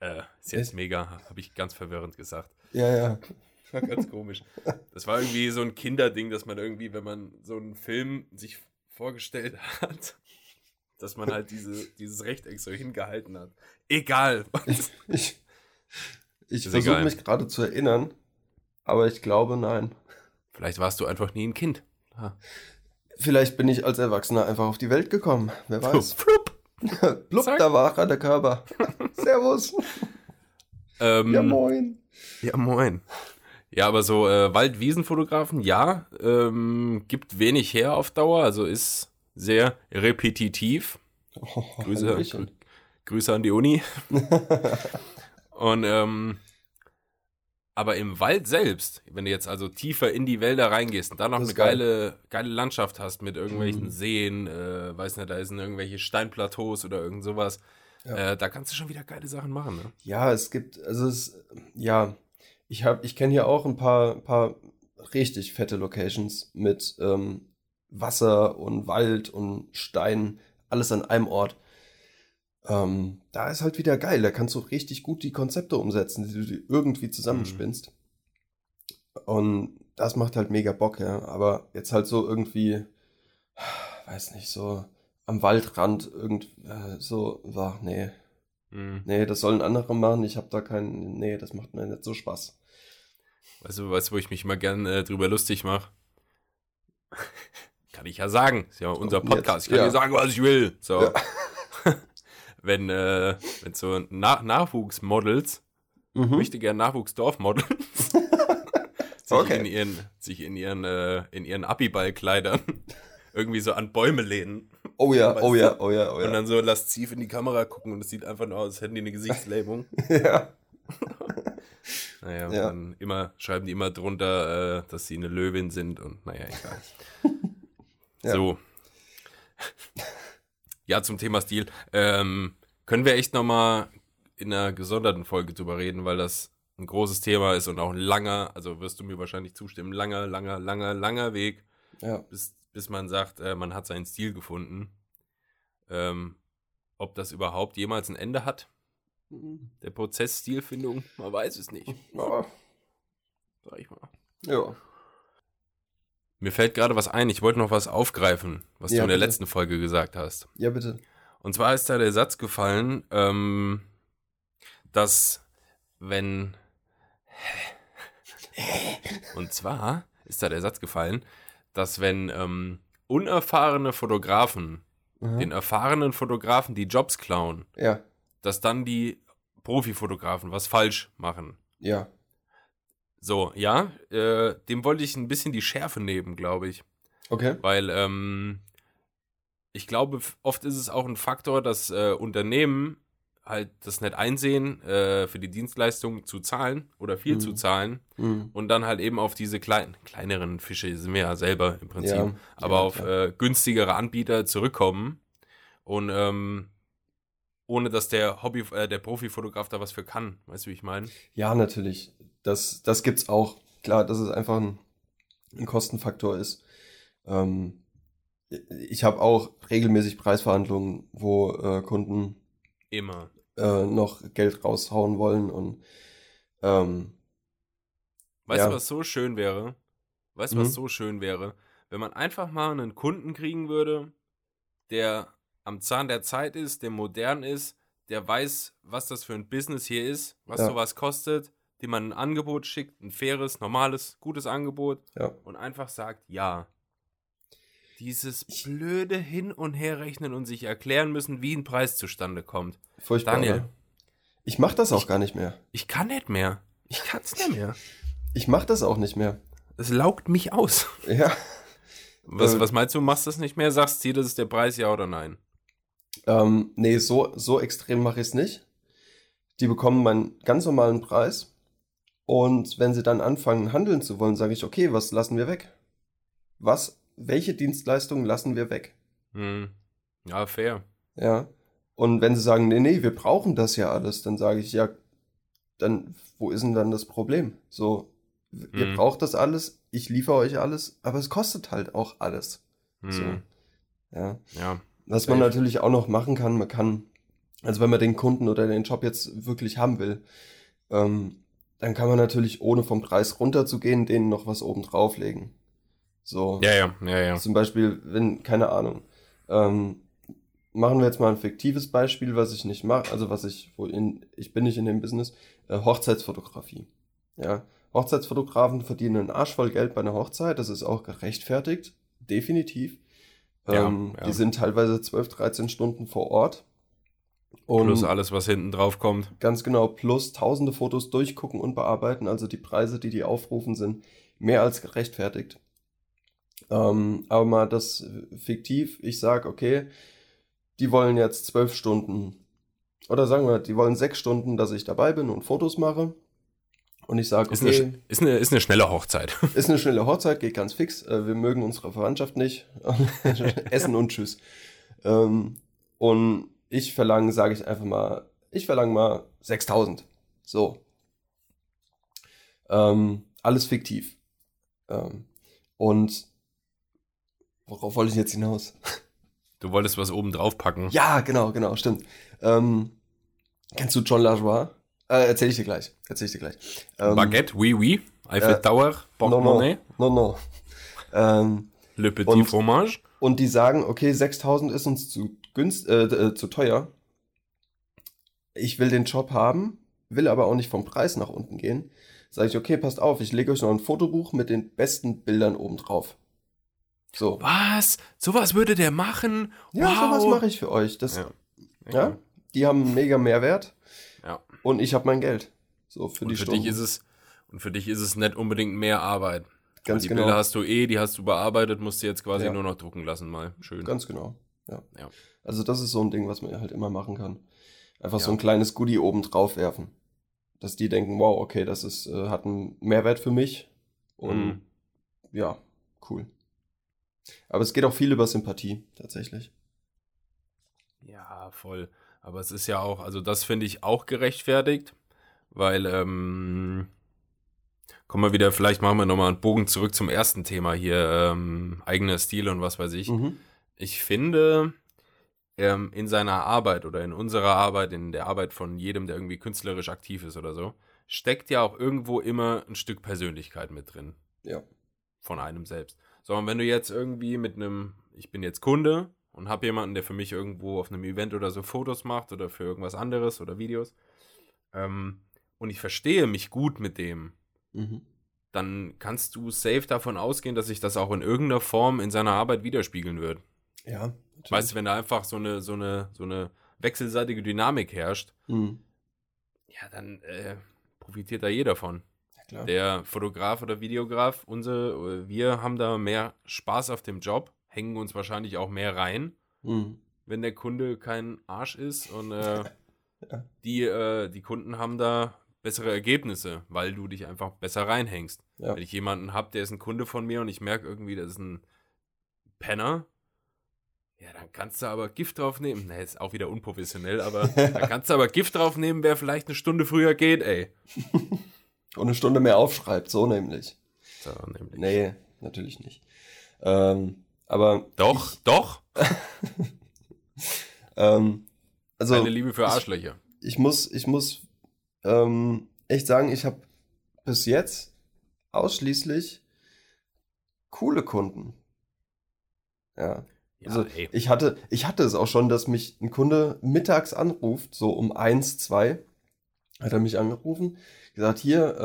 äh, ist jetzt Ist- mega, habe ich ganz verwirrend gesagt. Ja, ja. war ganz komisch. Das war irgendwie so ein Kinderding, dass man irgendwie, wenn man so einen Film sich vorgestellt hat, dass man halt diese, dieses Rechteck so hingehalten hat. Egal. Ich, ich Ist versuche mich gerade zu erinnern, aber ich glaube nein. Vielleicht warst du einfach nie ein Kind. Vielleicht bin ich als Erwachsener einfach auf die Welt gekommen. Wer weiß. Flup. Blub, Zack. da war er, der Körper. Servus. Ähm, Ja, moin. Ja, moin. Ja, aber so äh, Wald-Wiesen-Fotografen, ja, ähm, gibt wenig her auf Dauer, also ist sehr repetitiv. Oh, Grüße, Grüße an die Uni. Und ähm, aber im Wald selbst, wenn du jetzt also tiefer in die Wälder reingehst und da noch eine geil. geile, geile Landschaft hast mit irgendwelchen Mhm. Seen, äh, weiß nicht, da sind irgendwelche Steinplateaus oder irgend sowas, Ja. äh, da kannst du schon wieder geile Sachen machen, ne? Ja, es gibt, also es, ja, ich habe, ich kenne hier auch ein paar, paar richtig fette Locations mit ähm, Wasser und Wald und Stein, alles an einem Ort. Ähm, da ist halt wieder geil, da kannst du richtig gut die Konzepte umsetzen, die du irgendwie zusammenspinnst. Und das macht halt mega Bock, ja. Aber jetzt halt so irgendwie, weiß nicht, so am Waldrand irgend, äh, so, war, nee. Mhm. Nee, das sollen andere machen. Ich habe da keinen. Nee, das macht mir nicht so Spaß. Weißt du, weißt du, wo ich mich mal gern äh, drüber lustig mache? kann ich ja sagen. Ist ja unser Jetzt, Podcast. Ich kann ja. dir sagen, was ich will. So. Ja. wenn, äh, wenn so Na Nachwuchsmodels, Mhm. möchte gern Nachwuchsdorfmodels, sich Okay. in ihren, sich in ihren, äh, in ihren Abiball-Kleidern irgendwie so an Bäume lehnen Oh ja, oh ja, oh ja, oh und ja. dann so lasziv in die Kamera gucken und es sieht einfach nur aus, als hätten die eine Gesichtslähmung. ja. Naja, und Ja. dann immer, schreiben die immer drunter, äh, dass sie eine Löwin sind und naja, egal. Ja. So. Ja, zum Thema Stil. Ähm, können wir echt nochmal in einer gesonderten Folge drüber reden, weil das ein großes Thema ist und auch ein langer, also wirst du mir wahrscheinlich zustimmen, langer, langer, langer, langer Weg, Ja. bis, bis man sagt, äh, man hat seinen Stil gefunden. Ähm, ob das überhaupt jemals ein Ende hat, der Prozess Stilfindung, man weiß es nicht, Ja. sag ich mal. ja. Mir fällt gerade was ein, ich wollte noch was aufgreifen, was Ja, du in der bitte. letzten Folge gesagt hast. Ja, bitte. Und zwar ist da der Satz gefallen, ähm, dass wenn. Und zwar ist da der Satz gefallen, dass wenn ähm, unerfahrene Fotografen Aha. den erfahrenen Fotografen die Jobs klauen, Ja, dass dann die Profifotografen was falsch machen. ja. So, ja, äh, dem wollte ich ein bisschen die Schärfe nehmen, glaube ich. Okay. Weil ähm, ich glaube, oft ist es auch ein Faktor, dass äh, Unternehmen halt das nicht einsehen, äh, für die Dienstleistung zu zahlen oder viel Mhm. zu zahlen Mhm. und dann halt eben auf diese kleinen, kleineren Fische, sind wir ja selber im Prinzip, Ja, aber ja, auf äh, günstigere Anbieter zurückkommen und ähm, ohne dass der Hobby, äh, der Profifotograf da was für kann. Weißt du, wie ich meine? Ja, natürlich. Das, das gibt's auch. klar, dass es einfach ein, ein Kostenfaktor ist. Ähm, ich habe auch regelmäßig Preisverhandlungen, wo äh, Kunden Immer. äh, noch Geld raushauen wollen und ähm, Weißt Ja. du, was so schön wäre? Weißt du, Mhm. was so schön wäre? Wenn man einfach mal einen Kunden kriegen würde, der am Zahn der Zeit ist, der modern ist, der weiß, was das für ein Business hier ist, was Ja. sowas kostet, dem man ein Angebot schickt, ein faires, normales, gutes Angebot ja. und einfach sagt, ja. Dieses blöde Hin- und Herrechnen und sich erklären müssen, wie ein Preis zustande kommt. Furchtbar. Daniel, oder? Ich mache das auch Ich- gar nicht mehr. ich kann nicht mehr. Ich kann's nicht mehr. Ich mache das auch nicht mehr. Es laugt mich aus. Ja. Was, Äh, was meinst du, machst das nicht mehr? Sagst du, das ist der Preis, ja oder nein? Ähm, nee, so, so extrem mache ich es nicht. Die bekommen meinen ganz normalen Preis. Und wenn sie dann anfangen, handeln zu wollen, sage ich, okay, was lassen wir weg? Was, welche Dienstleistungen lassen wir weg? Hm. Ja, fair. Ja. Und wenn sie sagen, nee, nee, wir brauchen das ja alles, dann sage ich, ja, dann, wo ist denn dann das Problem? So, ihr Mhm. braucht das alles, ich liefere euch alles, aber es kostet halt auch alles. Hm. So. Ja. Ja. Was man natürlich auch noch machen kann, man kann, also wenn man den Kunden oder den Job jetzt wirklich haben will, ähm, dann kann man natürlich, ohne vom Preis runterzugehen, denen noch was oben drauflegen. So, Ja, ja, ja, ja. zum Beispiel, wenn, keine Ahnung, ähm, machen wir jetzt mal ein fiktives Beispiel, was ich nicht mache, also was ich, wo in, ich bin nicht in dem Business, äh, Hochzeitsfotografie. Ja, Hochzeitsfotografen verdienen einen Arsch voll Geld bei einer Hochzeit, das ist auch gerechtfertigt, definitiv. Ja, Ähm, ja. Die sind teilweise 12, 13 Stunden vor Ort. Und Plus alles, was hinten drauf kommt. ganz genau, plus tausende Fotos durchgucken und bearbeiten. Also die Preise, die die aufrufen, sind mehr als gerechtfertigt. Ähm, aber mal das fiktiv, ich sage, okay, die wollen jetzt zwölf Stunden oder sagen wir, die wollen sechs Stunden, dass ich dabei bin und Fotos mache. Und ich sage, Ist, okay, eine, ist, eine, ist eine schnelle Hochzeit. ist eine schnelle Hochzeit, geht ganz fix. Äh, wir mögen unsere Verwandtschaft nicht. Essen und tschüss. Ähm, und ich verlange, sage ich einfach mal, ich verlange mal 6000. So. Ähm, alles fiktiv. Ähm, und worauf wollte ich jetzt hinaus? Du wolltest was oben drauf packen. Ja, genau, genau, stimmt. Ähm, kennst du John Lajoie? Äh, erzähl ich dir gleich. Erzähl ich dir gleich. Ähm, Baguette, oui, oui. Eiffel äh, Tower, Portemonnaie, no, no, no. Ähm, Le Petit Und- Fromage. und die sagen, okay, 6000 ist uns zu günst, äh, äh, zu teuer. Ich will den Job haben, will aber auch nicht vom Preis nach unten gehen. Sage ich, okay, passt auf, ich lege euch noch ein Fotobuch mit den besten Bildern oben drauf. So. Was? Sowas würde der machen? Ja, wow. sowas mache ich für euch. Das, Ja. ja. die haben einen mega Mehrwert Ja. und ich habe mein Geld. So für Und die für Stunden. dich ist es und für dich ist es nicht unbedingt mehr Arbeit. Ganz die genau. Bilder hast du eh, die hast du bearbeitet, musst du jetzt quasi Ja. nur noch drucken lassen mal. Schön. Ganz genau. Ja. Ja. Also das ist so ein Ding, was man halt immer machen kann. Einfach so Ja. ein kleines Goodie oben drauf werfen. Dass die denken, wow, okay, das ist, äh, hat einen Mehrwert für mich. Und Mhm. ja, cool. Aber es geht auch viel über Sympathie, tatsächlich. Ja, voll. Aber es ist ja auch, also das finde ich auch gerechtfertigt, weil, ähm, kommen wir wieder, vielleicht machen wir nochmal einen Bogen zurück zum ersten Thema hier, ähm, eigener Stil und was weiß ich. Mhm. Ich finde, ähm, in seiner Arbeit oder in unserer Arbeit, in der Arbeit von jedem, der irgendwie künstlerisch aktiv ist oder so, steckt ja auch irgendwo immer ein Stück Persönlichkeit mit drin. Ja. Von einem selbst. So, und wenn du jetzt irgendwie mit einem, ich bin jetzt Kunde und habe jemanden, der für mich irgendwo auf einem Event oder so Fotos macht oder für irgendwas anderes oder Videos, ähm, und ich verstehe mich gut mit dem, Mhm. dann kannst du safe davon ausgehen, dass sich das auch in irgendeiner Form in seiner Arbeit widerspiegeln wird. Ja. Natürlich. Weißt du, wenn da einfach so eine, so eine, so eine wechselseitige Dynamik herrscht, Mhm. ja, dann äh, profitiert da jeder von. Ja, klar. Der Fotograf oder Videograf, unsere, wir haben da mehr Spaß auf dem Job, hängen uns wahrscheinlich auch mehr rein, Mhm. wenn der Kunde kein Arsch ist und äh, Ja. die, äh, die Kunden haben da bessere Ergebnisse, weil du dich einfach besser reinhängst. Ja. Wenn ich jemanden habe, der ist ein Kunde von mir und ich merke irgendwie, das ist ein Penner, ja, dann kannst du aber Gift drauf nehmen. Ne, ist auch wieder unprofessionell, aber dann kannst du aber Gift drauf nehmen, wer vielleicht eine Stunde früher geht, ey. Und eine Stunde mehr aufschreibt, so nämlich. So, nämlich. Nee, natürlich nicht. Ähm, aber. Doch, ich, doch. ähm, also. Eine Liebe für Arschlöcher. Ich, ich muss, ich muss ähm, echt sagen, ich habe bis jetzt ausschließlich coole Kunden. Ja. Ja, also ey. ich hatte, ich hatte es auch schon, dass mich ein Kunde mittags anruft, so um eins, zwei, hat er mich angerufen, gesagt, hier,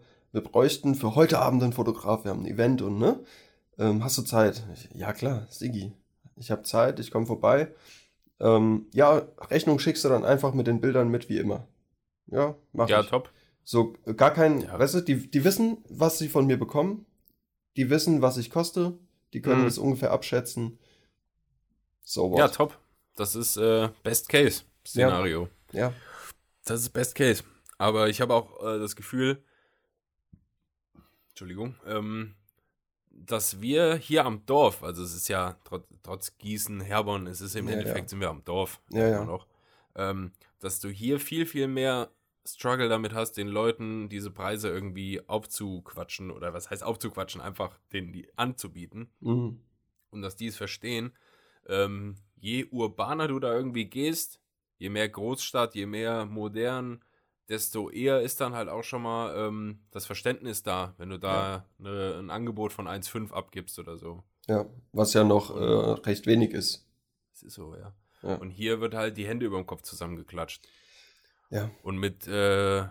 äh, wir bräuchten für heute Abend einen Fotograf, wir haben ein Event und ne, ähm, hast du Zeit? Ich, ja klar, Sigi, ich habe Zeit, ich komme vorbei. Ähm, ja, Rechnung schickst du dann einfach mit den Bildern mit wie immer. Ja, mach Ja, ich. top. So, gar kein, Ja. weißt du, die, die wissen, was sie von mir bekommen, die wissen, was ich koste, die können Mhm. das ungefähr abschätzen. So Ja, what? top. Das ist äh, Best Case Szenario. Ja. Das ist Best Case. Aber ich habe auch äh, das Gefühl, Entschuldigung, ähm, dass wir hier am Dorf, also es ist ja trotz, trotz Gießen, Herborn, es ist im Ja, Endeffekt ja. sind wir am Dorf. Ja, ja. Noch, ähm, dass du hier viel, viel mehr Struggle damit hast, den Leuten diese Preise irgendwie aufzuquatschen oder was heißt aufzuquatschen, einfach denen die anzubieten Mhm. und dass die es verstehen, ähm, je urbaner du da irgendwie gehst, je mehr Großstadt, je mehr modern, desto eher ist dann halt auch schon mal ähm, das Verständnis da, wenn du da ne, ein Angebot von 1,5 abgibst oder so. Ja, was ja noch äh, recht wenig ist. Das ist so, ja. Ja. Und hier wird halt die Hände über dem Kopf zusammengeklatscht. Ja. Und mit, äh,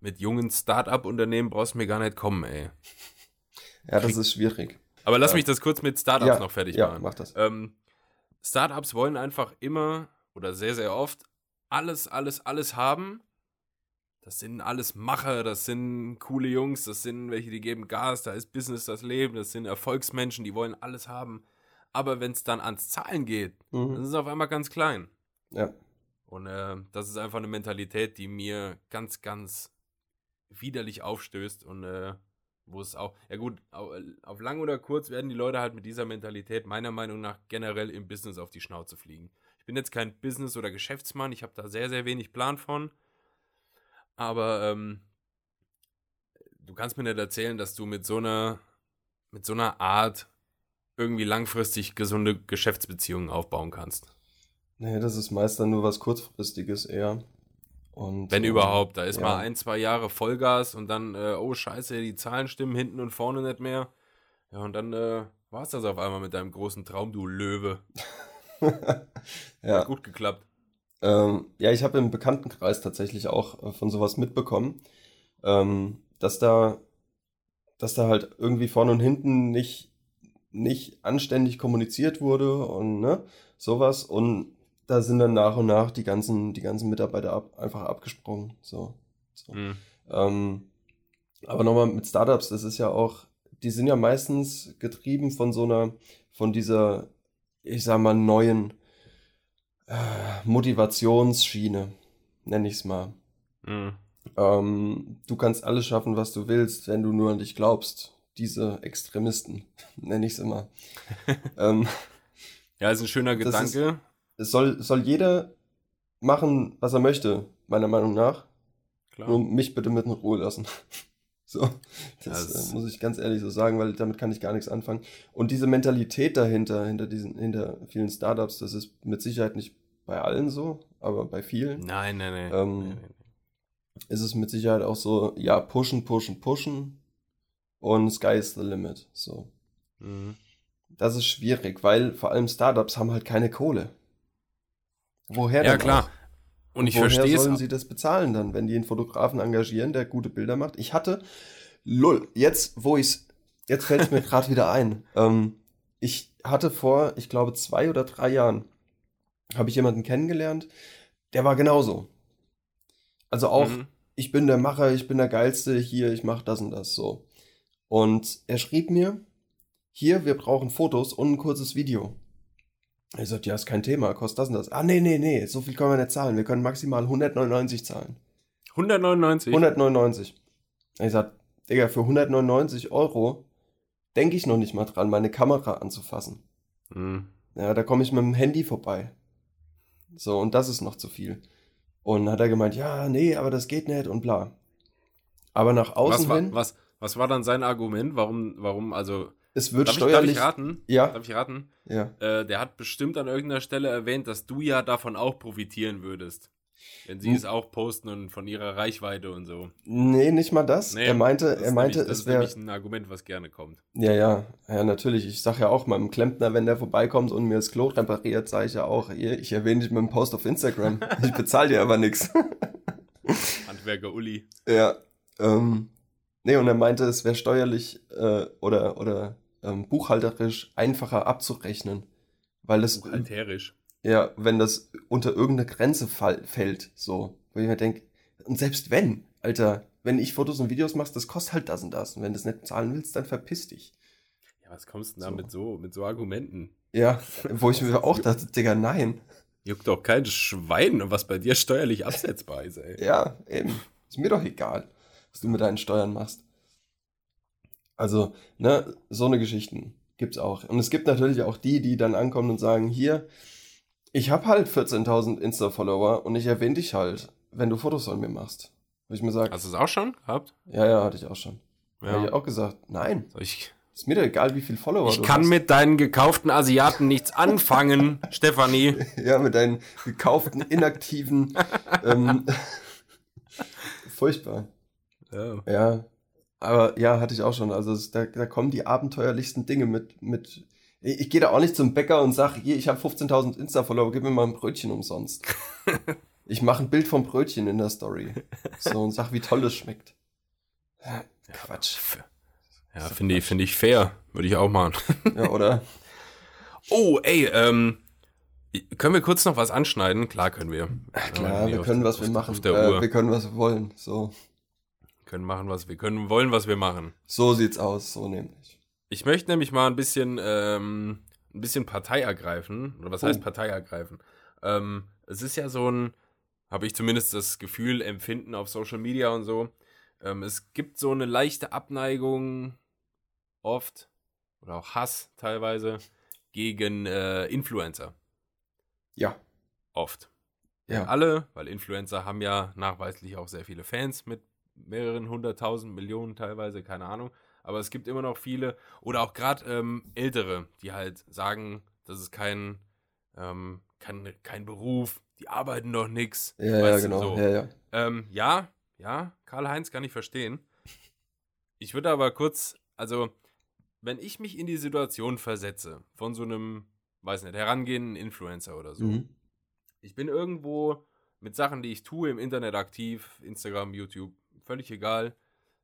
mit jungen Start-up-Unternehmen brauchst du mir gar nicht kommen, ey. Ja, das ist schwierig. Aber lass Ja. mich das kurz mit Startups Ja, noch fertig ja, machen. mach das. Ähm, Startups wollen einfach immer oder sehr, sehr oft alles, alles, alles haben. Das sind alles Macher, das sind coole Jungs, das sind welche, die geben Gas, da ist Business das Leben, das sind Erfolgsmenschen, die wollen alles haben. Aber wenn es dann ans Zahlen geht, dann Mhm. ist es auf einmal ganz klein. Ja. Und äh, das ist einfach eine Mentalität, die mir ganz, ganz widerlich aufstößt und äh, wo es auch, ja gut, au- auf lang oder kurz werden die Leute halt mit dieser Mentalität meiner Meinung nach generell im Business auf die Schnauze fliegen. Ich bin jetzt kein Business- oder Geschäftsmann, ich habe da sehr, sehr wenig Plan von. Aber ähm, du kannst mir nicht erzählen, dass du mit so einer, mit so einer Art irgendwie langfristig gesunde Geschäftsbeziehungen aufbauen kannst. Nee, das ist meist dann nur was kurzfristiges eher. Und, Wenn ähm, überhaupt, da ist ja. mal ein, zwei Jahre Vollgas und dann, äh, oh scheiße, die Zahlen stimmen hinten und vorne nicht mehr. Ja, und dann äh, war es das auf einmal mit deinem großen Traum, du Löwe. ja. Hat gut geklappt. Ähm, ja, ich habe im Bekanntenkreis tatsächlich auch äh, von sowas mitbekommen, ähm, dass da, dass da halt irgendwie vorne und hinten nicht, nicht anständig kommuniziert wurde und ne, sowas. Und da sind dann nach und nach die ganzen, die ganzen Mitarbeiter ab, einfach abgesprungen. So. so. Hm. Ähm, aber nochmal mit Startups, das ist ja auch, die sind ja meistens getrieben von so einer, von dieser, ich sag mal, neuen äh, Motivationsschiene, nenne ich es mal. Hm. Ähm, du kannst alles schaffen, was du willst, wenn du nur an dich glaubst. Diese Extremisten, nenne ich es immer. ähm, Ja, ist ein schöner Das ist- Gedanke. Es soll, soll jeder machen, was er möchte, meiner Meinung nach. Klar. Nur mich bitte mit in Ruhe lassen. So, das Das- äh, muss ich ganz ehrlich so sagen, weil damit kann ich gar nichts anfangen. Und diese Mentalität dahinter, hinter diesen, hinter vielen Startups, das ist mit Sicherheit nicht bei allen so, aber bei vielen Nein, nein, nein. Ähm, nein, nein. ist es mit Sicherheit auch so, ja, pushen, pushen, pushen und sky is the limit. So. Mhm. Das ist schwierig, weil vor allem Startups haben halt keine Kohle. Woher Ja, klar. auch? Und ich Woher verstehe sollen es. sie das bezahlen dann, wenn die einen Fotografen engagieren, der gute Bilder macht? Ich hatte, lull, jetzt, wo ich's, jetzt fällt es mir gerade wieder ein. Ähm, ich hatte vor, ich glaube, zwei oder drei Jahren, habe ich jemanden kennengelernt, der war genauso. Also auch, Mhm. ich bin der Macher, ich bin der Geilste, hier, ich mache das und das so. Und er schrieb mir, hier, wir brauchen Fotos und ein kurzes Video. Ich sagte, ja, ist kein Thema, kostet das und das. Ah, nee, nee, nee, so viel können wir nicht zahlen. Wir können maximal 199 zahlen. 199. 199. Ich sagte, Digga, für 199 Euro denke ich noch nicht mal dran, meine Kamera anzufassen. Mhm. Ja, da komme ich mit dem Handy vorbei. So, und das ist noch zu viel. Und hat er gemeint, ja, nee, aber das geht nicht und bla. Aber nach außen Was war, hin, was, was war dann sein Argument? Warum, warum, also. Es wird Darf ich, darf steuerlich. ich raten? Ja, Darf ich raten? ja. Äh, der hat bestimmt an irgendeiner Stelle erwähnt, dass du ja davon auch profitieren würdest. Wenn sie Hm. es auch posten und von ihrer Reichweite und so. Nee, nicht mal das. Nee, er meinte, Das ist er meinte, nämlich, das es ist wäre. nämlich ein Argument, was gerne kommt. Ja, ja, ja, natürlich. Ich sag ja auch meinem Klempner, wenn der vorbeikommt und mir das Klo repariert, sage ich ja auch, ich erwähne dich mit einem Post auf Instagram. Ich bezahle dir aber nichts. Handwerker Uli. Ja. Ähm, nee, und er meinte, es wäre steuerlich äh, oder, oder ähm, buchhalterisch einfacher abzurechnen. Weil es, Buchhalterisch. ja, wenn das unter irgendeine Grenze fall, fällt, so. Wo ich mir denke, und selbst wenn, Alter, wenn ich Fotos und Videos machst, das kostet halt das und das. Und wenn du es nicht zahlen willst, dann verpiss dich. Ja, was kommst du denn da So. mit so, mit so Argumenten? Ja, wo ich mir auch dachte, Digga, nein. Juckt doch kein Schwein, was bei dir steuerlich absetzbar ist, ey. Ja, eben. Ist mir doch egal, was du mit deinen Steuern machst. Also, ne, so eine Geschichten gibt's auch. Und es gibt natürlich auch die, die dann ankommen und sagen, hier, ich habe halt 14.000 Insta-Follower und ich erwähne dich halt, wenn du Fotos von mir machst. Wo ich mir sage, Hast du es auch schon gehabt? ja, ja, hatte ich auch schon. Ja. Habe ich auch gesagt, nein, Ich, ist mir doch egal, wie viel Follower ich du kann hast. mit deinen gekauften Asiaten nichts anfangen, Stefanie. Ja, mit deinen gekauften, inaktiven, ähm, furchtbar. Ja. Ja, aber ja, hatte ich auch schon. Also es, da, da kommen die abenteuerlichsten Dinge mit. mit ich, ich gehe da auch nicht zum Bäcker und sage, ich habe 15.000 Insta-Follower, gib mir mal ein Brötchen umsonst. ich mache ein Bild vom Brötchen in der Story. So und sag, wie toll es schmeckt. Ja, Quatsch. Ja, finde ich, finde ich fair. Würde ich auch machen. Ja, oder? Oh, ey, ähm, können wir kurz noch was anschneiden? Klar können wir. Klar, wir können, was wir machen. Äh, wir können, was wir wollen. So, können machen, was wir können, wollen, was wir machen. so sieht's aus, so nämlich. Ich möchte nämlich mal ein bisschen, ähm, ein bisschen Partei ergreifen. Oder was heißt Oh. Partei ergreifen? Ähm, es ist ja so ein, habe ich zumindest das Gefühl, Empfinden auf Social Media und so. Ähm, es gibt so eine leichte Abneigung oft oder auch Hass teilweise gegen äh, Influencer. Ja, Oft. ja. Alle, weil Influencer haben ja nachweislich auch sehr viele Fans mit mehreren hunderttausend Millionen teilweise, keine Ahnung. Aber es gibt immer noch viele oder auch gerade ähm, Ältere, die halt sagen, das ist kein, ähm, kein, kein Beruf, die arbeiten doch nix. Ja, ja, genau. so. Ja, ja. Ähm, ja, ja, Karl-Heinz kann ich verstehen. Ich würde aber kurz, also, wenn ich mich in die Situation versetze von so einem, weiß nicht, herangehenden Influencer oder so, Mhm. ich bin irgendwo mit Sachen, die ich tue, im Internet aktiv, Instagram, YouTube, völlig egal.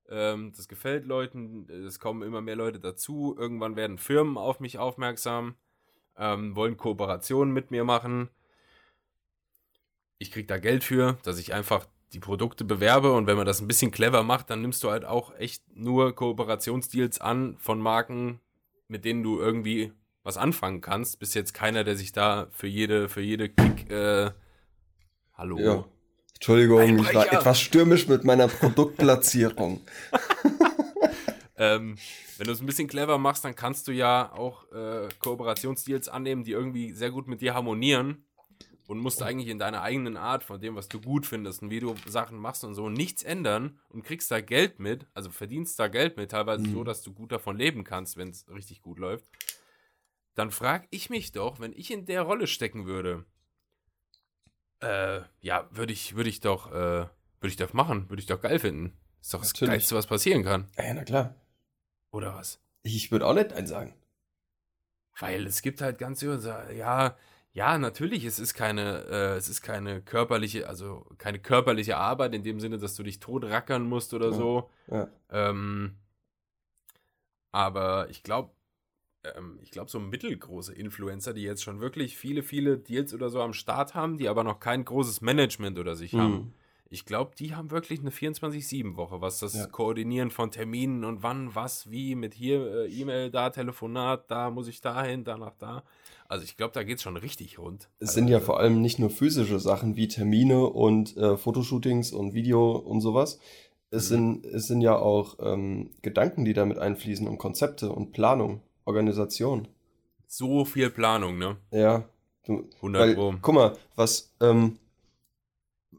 Ähm, das gefällt Leuten, es kommen immer mehr Leute dazu. Irgendwann werden Firmen auf mich aufmerksam, ähm, wollen Kooperationen mit mir machen. Ich kriege da Geld für, dass ich einfach die Produkte bewerbe und wenn man das ein bisschen clever macht, dann nimmst du halt auch echt nur Kooperationsdeals an von Marken, mit denen du irgendwie was anfangen kannst. Bis jetzt keiner, der sich da für jede, für jede Kick, äh, hallo. Ja. Entschuldigung, ich war etwas stürmisch mit meiner Produktplatzierung. Ähm, wenn du es ein bisschen clever machst, dann kannst du ja auch äh, Kooperationsdeals annehmen, die irgendwie sehr gut mit dir harmonieren und musst eigentlich in deiner eigenen Art von dem, was du gut findest und wie du Sachen machst und so nichts ändern und kriegst da Geld mit, also verdienst da Geld mit, teilweise Mhm. so, dass du gut davon leben kannst, wenn es richtig gut läuft. Dann frag ich mich doch, wenn ich in der Rolle stecken würde, äh, ja, würde ich, würde ich doch, äh, würde ich doch machen, würde ich doch geil finden. Ist doch das Natürlich. Geilste, was passieren kann. Ja, na klar. Oder was? Ich würde auch nicht eins sagen. Weil es gibt halt ganz ja, ja, natürlich, es ist keine, äh, es ist keine körperliche, also keine körperliche Arbeit in dem Sinne, dass du dich totrackern musst oder Ja. so. Ja. Ähm, aber ich glaube, ähm, ich glaube, so mittelgroße Influencer, die jetzt schon wirklich viele, viele Deals oder so am Start haben, die aber noch kein großes Management oder sich haben. Mhm. Ich glaube, die haben wirklich eine 24-7-Woche, was das Ja. Koordinieren von Terminen und wann, was, wie, mit hier äh, E-Mail, da Telefonat, da muss ich dahin, danach da. Also ich glaube, da geht es schon richtig rund. Es sind ja Also, vor allem nicht nur physische Sachen wie Termine und äh, Fotoshootings und Video und sowas. Es, Mhm. sind, es sind ja auch ähm, Gedanken, die damit einfließen und Konzepte und Planung, Organisation. so viel Planung, ne? Ja. Du, 100 weil, Pro. guck mal, was, ähm,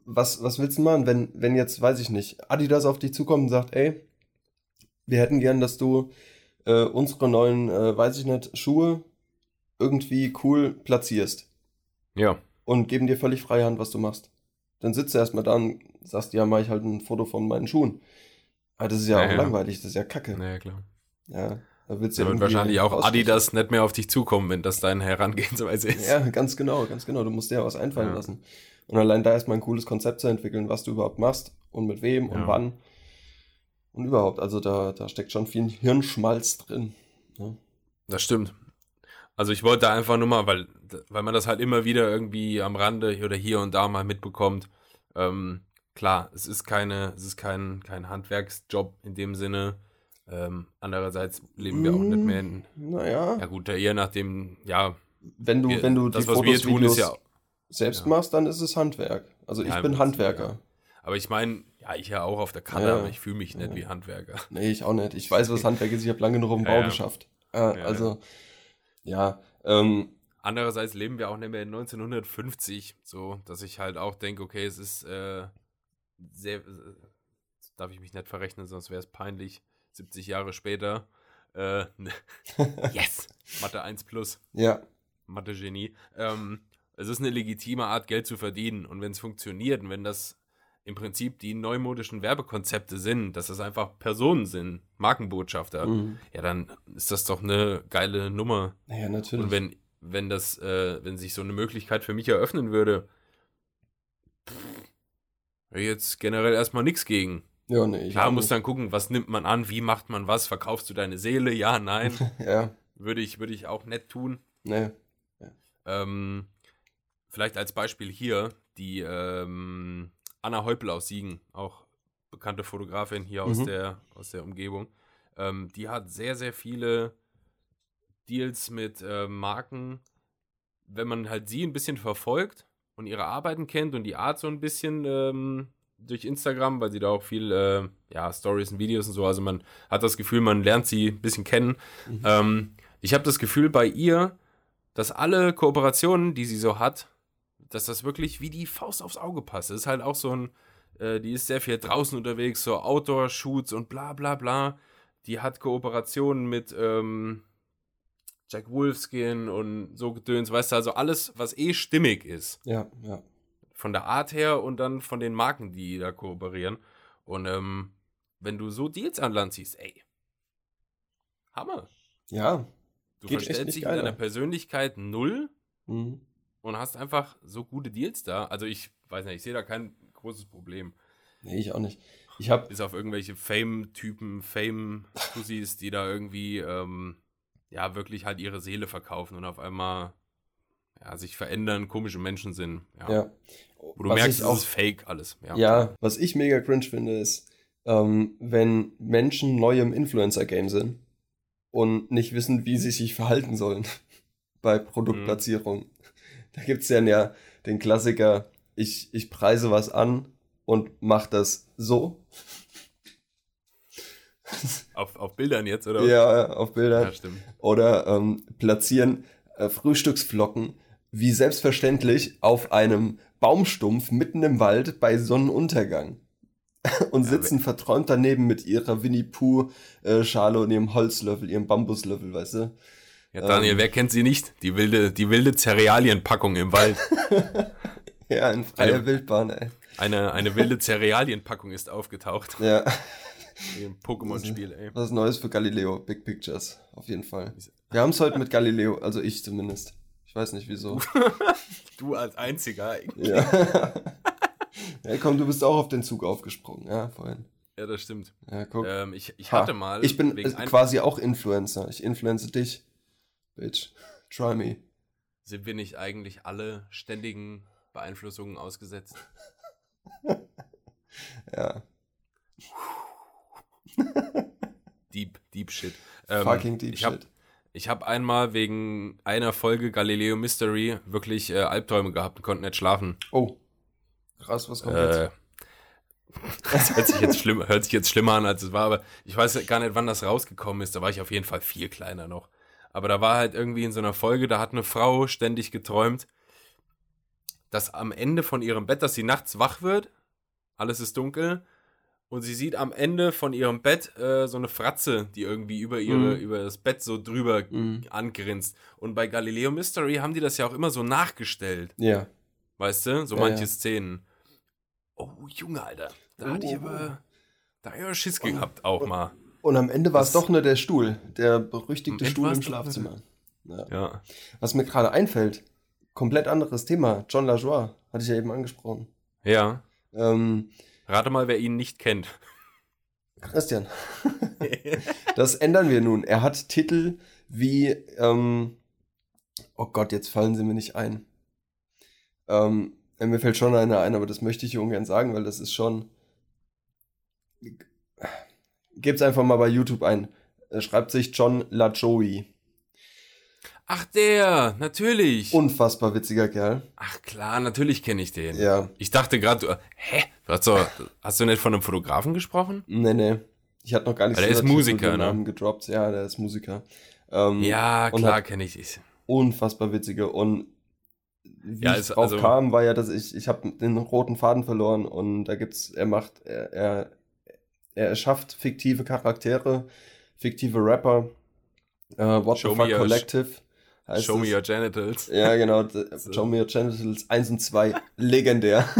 was, was willst du machen, wenn, wenn jetzt, weiß ich nicht, Adidas auf dich zukommt und sagt, ey, wir hätten gern, dass du äh, unsere neuen, äh, weiß ich nicht, Schuhe irgendwie cool platzierst Ja. und geben dir völlig freie Hand, was du machst. Dann sitzt du erstmal da und sagst, ja, mach ich halt ein Foto von meinen Schuhen. Aber das ist ja, Ja, auch ja. langweilig, das ist ja kacke. Naja, klar. Ja, da du Da wird wahrscheinlich auch. Adidas nicht mehr auf dich zukommen, wenn das deine Herangehensweise ist. Ja, ganz genau, ganz genau. Du musst dir ja was einfallen Ja. lassen. Und allein da erstmal ein cooles Konzept zu entwickeln, was du überhaupt machst und mit wem und Ja. wann. Und überhaupt, also da, da steckt schon viel Hirnschmalz drin. Ja. Das stimmt. Also ich wollte einfach nur mal, weil, weil man das halt immer wieder irgendwie am Rande oder hier und da mal mitbekommt. Ähm, klar, es ist keine, es ist kein, kein Handwerksjob in dem Sinne. Ähm, andererseits leben wir auch nicht mehr in, Naja, ja gut, eher nach dem, ja, wenn du, wir, wenn du das, die was Fotos, wir tun, Videos ist ja, selbst ja. machst, dann ist es Handwerk. Also ich Ja, bin Handwerker. Aber ich meine, ja, ich ja auch auf der Kanne, aber ich fühle mich nicht wie Handwerker. Nee, ich auch nicht. Ich weiß, was Handwerk ist. Ich habe lange genug im Bau geschafft. Äh, also, ja, ähm, Andererseits leben wir auch nicht mehr in 1950, so, dass ich halt auch denke, okay, es ist äh, sehr, äh, darf ich mich nicht verrechnen, sonst wäre es peinlich, 70 Jahre später, äh, yes, Mathe 1 plus, ja, Mathe-Genie, ähm, es ist eine legitime Art, Geld zu verdienen und wenn es funktioniert und wenn das im Prinzip die neumodischen Werbekonzepte sind, dass das einfach Personen sind, Markenbotschafter, mhm. ja, dann ist das doch eine geile Nummer. naja, natürlich. Und wenn, wenn das, äh, wenn sich so eine Möglichkeit für mich eröffnen würde, pff, jetzt generell erstmal nichts gegen. Ja, nee, ich Klar, muss dann gucken, was nimmt man an, wie macht man was, verkaufst du deine Seele, ja, nein, Ja, würde ich, würde ich auch nett tun. nee. Ähm, vielleicht als Beispiel hier, die ähm, Anna Heupel aus Siegen, auch bekannte Fotografin hier aus, Mhm. der, aus der Umgebung, ähm, die hat sehr, sehr viele Deals mit äh, Marken. Wenn man halt sie ein bisschen verfolgt und ihre Arbeiten kennt und die Art so ein bisschen ähm, durch Instagram, weil sie da auch viel äh, ja, Stories und Videos und so, also man hat das Gefühl, man lernt sie ein bisschen kennen. Mhm. Ähm, ich habe das Gefühl bei ihr, dass alle Kooperationen, die sie so hat, dass das wirklich wie die Faust aufs Auge passt. Es ist halt auch so ein, äh, die ist sehr viel draußen unterwegs, so Outdoor-Shoots und bla bla bla. Die hat Kooperationen mit ähm, Jack Wolfskin und so Gedöns, weißt du, also alles, was eh stimmig ist. Ja, ja. Von der Art her und dann von den Marken, die da kooperieren. Und ähm, wenn du so Deals an Land ziehst, ey, Hammer. Ja. Du Geht echt verstellst nicht dich in geiler. deiner Persönlichkeit null Mhm. und hast einfach so gute Deals da. Also ich weiß nicht, ich sehe da kein großes Problem. Nee, ich auch nicht. Ich habe Bis auf irgendwelche Fame-Typen, Fame-Pussys, die da irgendwie, ähm, ja, wirklich halt ihre Seele verkaufen und auf einmal, ja, sich verändern, komische Menschen sind. Ja. ja. Wo du Was merkst, es auch ist fake alles. Ja. Ja, was ich mega cringe finde, ist, ähm, wenn Menschen neu im Influencer-Game sind und nicht wissen, wie sie sich verhalten sollen bei Produktplatzierung. Da gibt es dann ja den Klassiker, ich, ich preise was an und mach das so. Auf, auf Bildern jetzt, oder? Ja, auf Bildern. Ja, stimmt. Oder ähm, platzieren äh, Frühstücksflocken wie selbstverständlich auf einem Baumstumpf mitten im Wald bei Sonnenuntergang. Und Ja, sitzen verträumt daneben mit ihrer Winnie Pooh-Schale und ihrem Holzlöffel, ihrem Bambuslöffel, weißt du? Ja, Daniel, Ähm. wer kennt sie nicht? Die wilde, die wilde Cerealienpackung im Wald. Ja, in freier Eine- Wildbahn, ey. Eine, eine wilde Cerealienpackung ist aufgetaucht. Ja, im Pokémon-Spiel, ey. was Neues für Galileo, Big Pictures, auf jeden Fall. Wir haben es heute mit Galileo, also ich zumindest. Ich weiß nicht wieso. Du als einziger. Ja. ja, komm, du bist auch auf den Zug aufgesprungen, ja, vorhin. Ja, das stimmt. Ja, guck. Ähm, ich, ich Ha, hatte mal. Ich bin äh, quasi auch Influencer. Ich influenze dich. Bitch. Try me. Sind wir nicht eigentlich alle ständigen Beeinflussungen ausgesetzt? Ja. Deep, deep shit. Ähm, Fucking deep ich hab, shit. Ich habe einmal wegen einer Folge Galileo Mystery wirklich äh, Albträume gehabt und konnte nicht schlafen. Oh. Krass, was kommt Äh, jetzt? das hört sich jetzt, schlimm, hört sich jetzt schlimmer an, als es war, aber ich weiß gar nicht, wann das rausgekommen ist. Da war ich auf jeden Fall viel kleiner noch. Aber da war halt irgendwie in so einer Folge, da hat eine Frau ständig geträumt, dass am Ende von ihrem Bett, dass sie nachts wach wird, alles ist dunkel und sie sieht am Ende von ihrem Bett äh, so eine Fratze, die irgendwie über ihre Mhm. über das Bett so drüber Mhm. angrinst. Und bei Galileo Mystery haben die das ja auch immer so nachgestellt, Ja. weißt du, so Ja, manche ja. Szenen. Oh Junge, Alter, da hatte ich Oh, oh, aber da hab ich aber Schiss gehabt auch mal. Und am Ende war es doch nur der Stuhl, der berüchtigte Stuhl im Schlafzimmer. Ja. Ja. Was mir gerade einfällt, komplett anderes Thema. John LaJoie, hatte ich ja eben angesprochen. Ja. Ähm, Rate mal, wer ihn nicht kennt. Christian, das ändern wir nun. Er hat Titel wie, ähm, oh Gott, jetzt fallen sie mir nicht ein. Ähm, äh, mir fällt schon einer ein, aber das möchte ich hier ungern sagen, weil das ist schon. Gebt's einfach mal bei YouTube ein. Er schreibt sich John LaJoie. Ach, der, natürlich. Unfassbar witziger Kerl. Ach klar, natürlich kenne ich den. Ja, Ich dachte gerade, du- hä? Du hast, doch, hast du nicht von einem Fotografen gesprochen? nee, nee. Ich hatte noch gar nicht Aber der ist Musiker, ne? Namen gedroppt. Ja, der ist Musiker. Ähm, Ja, klar kenne ich dich. unfassbar witzige und wie Ja, ist- drauf also- kam, war ja, dass ich, ich habe den roten Faden verloren und da gibt's, er macht, er, er, er erschafft fiktive Charaktere, fiktive Rapper, äh, What the Fuck Collective heißt Show me es. your genitals. Ja, genau, So. Show Me Your Genitals 1 und 2, legendär.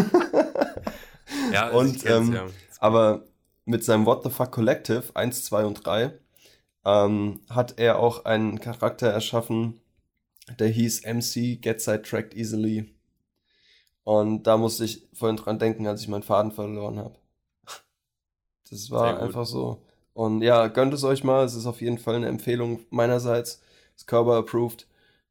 Ja, Und, ähm, ja. Aber mit seinem What the Fuck Collective 1, 2 und 3 ähm, hat er auch einen Charakter erschaffen, der hieß MC Get Sidetracked Easily. Und da musste ich vorhin dran denken, als ich meinen Faden verloren habe. Das war einfach so. Und ja, gönnt es euch mal. Es ist auf jeden Fall eine Empfehlung meinerseits. Ist Körper approved.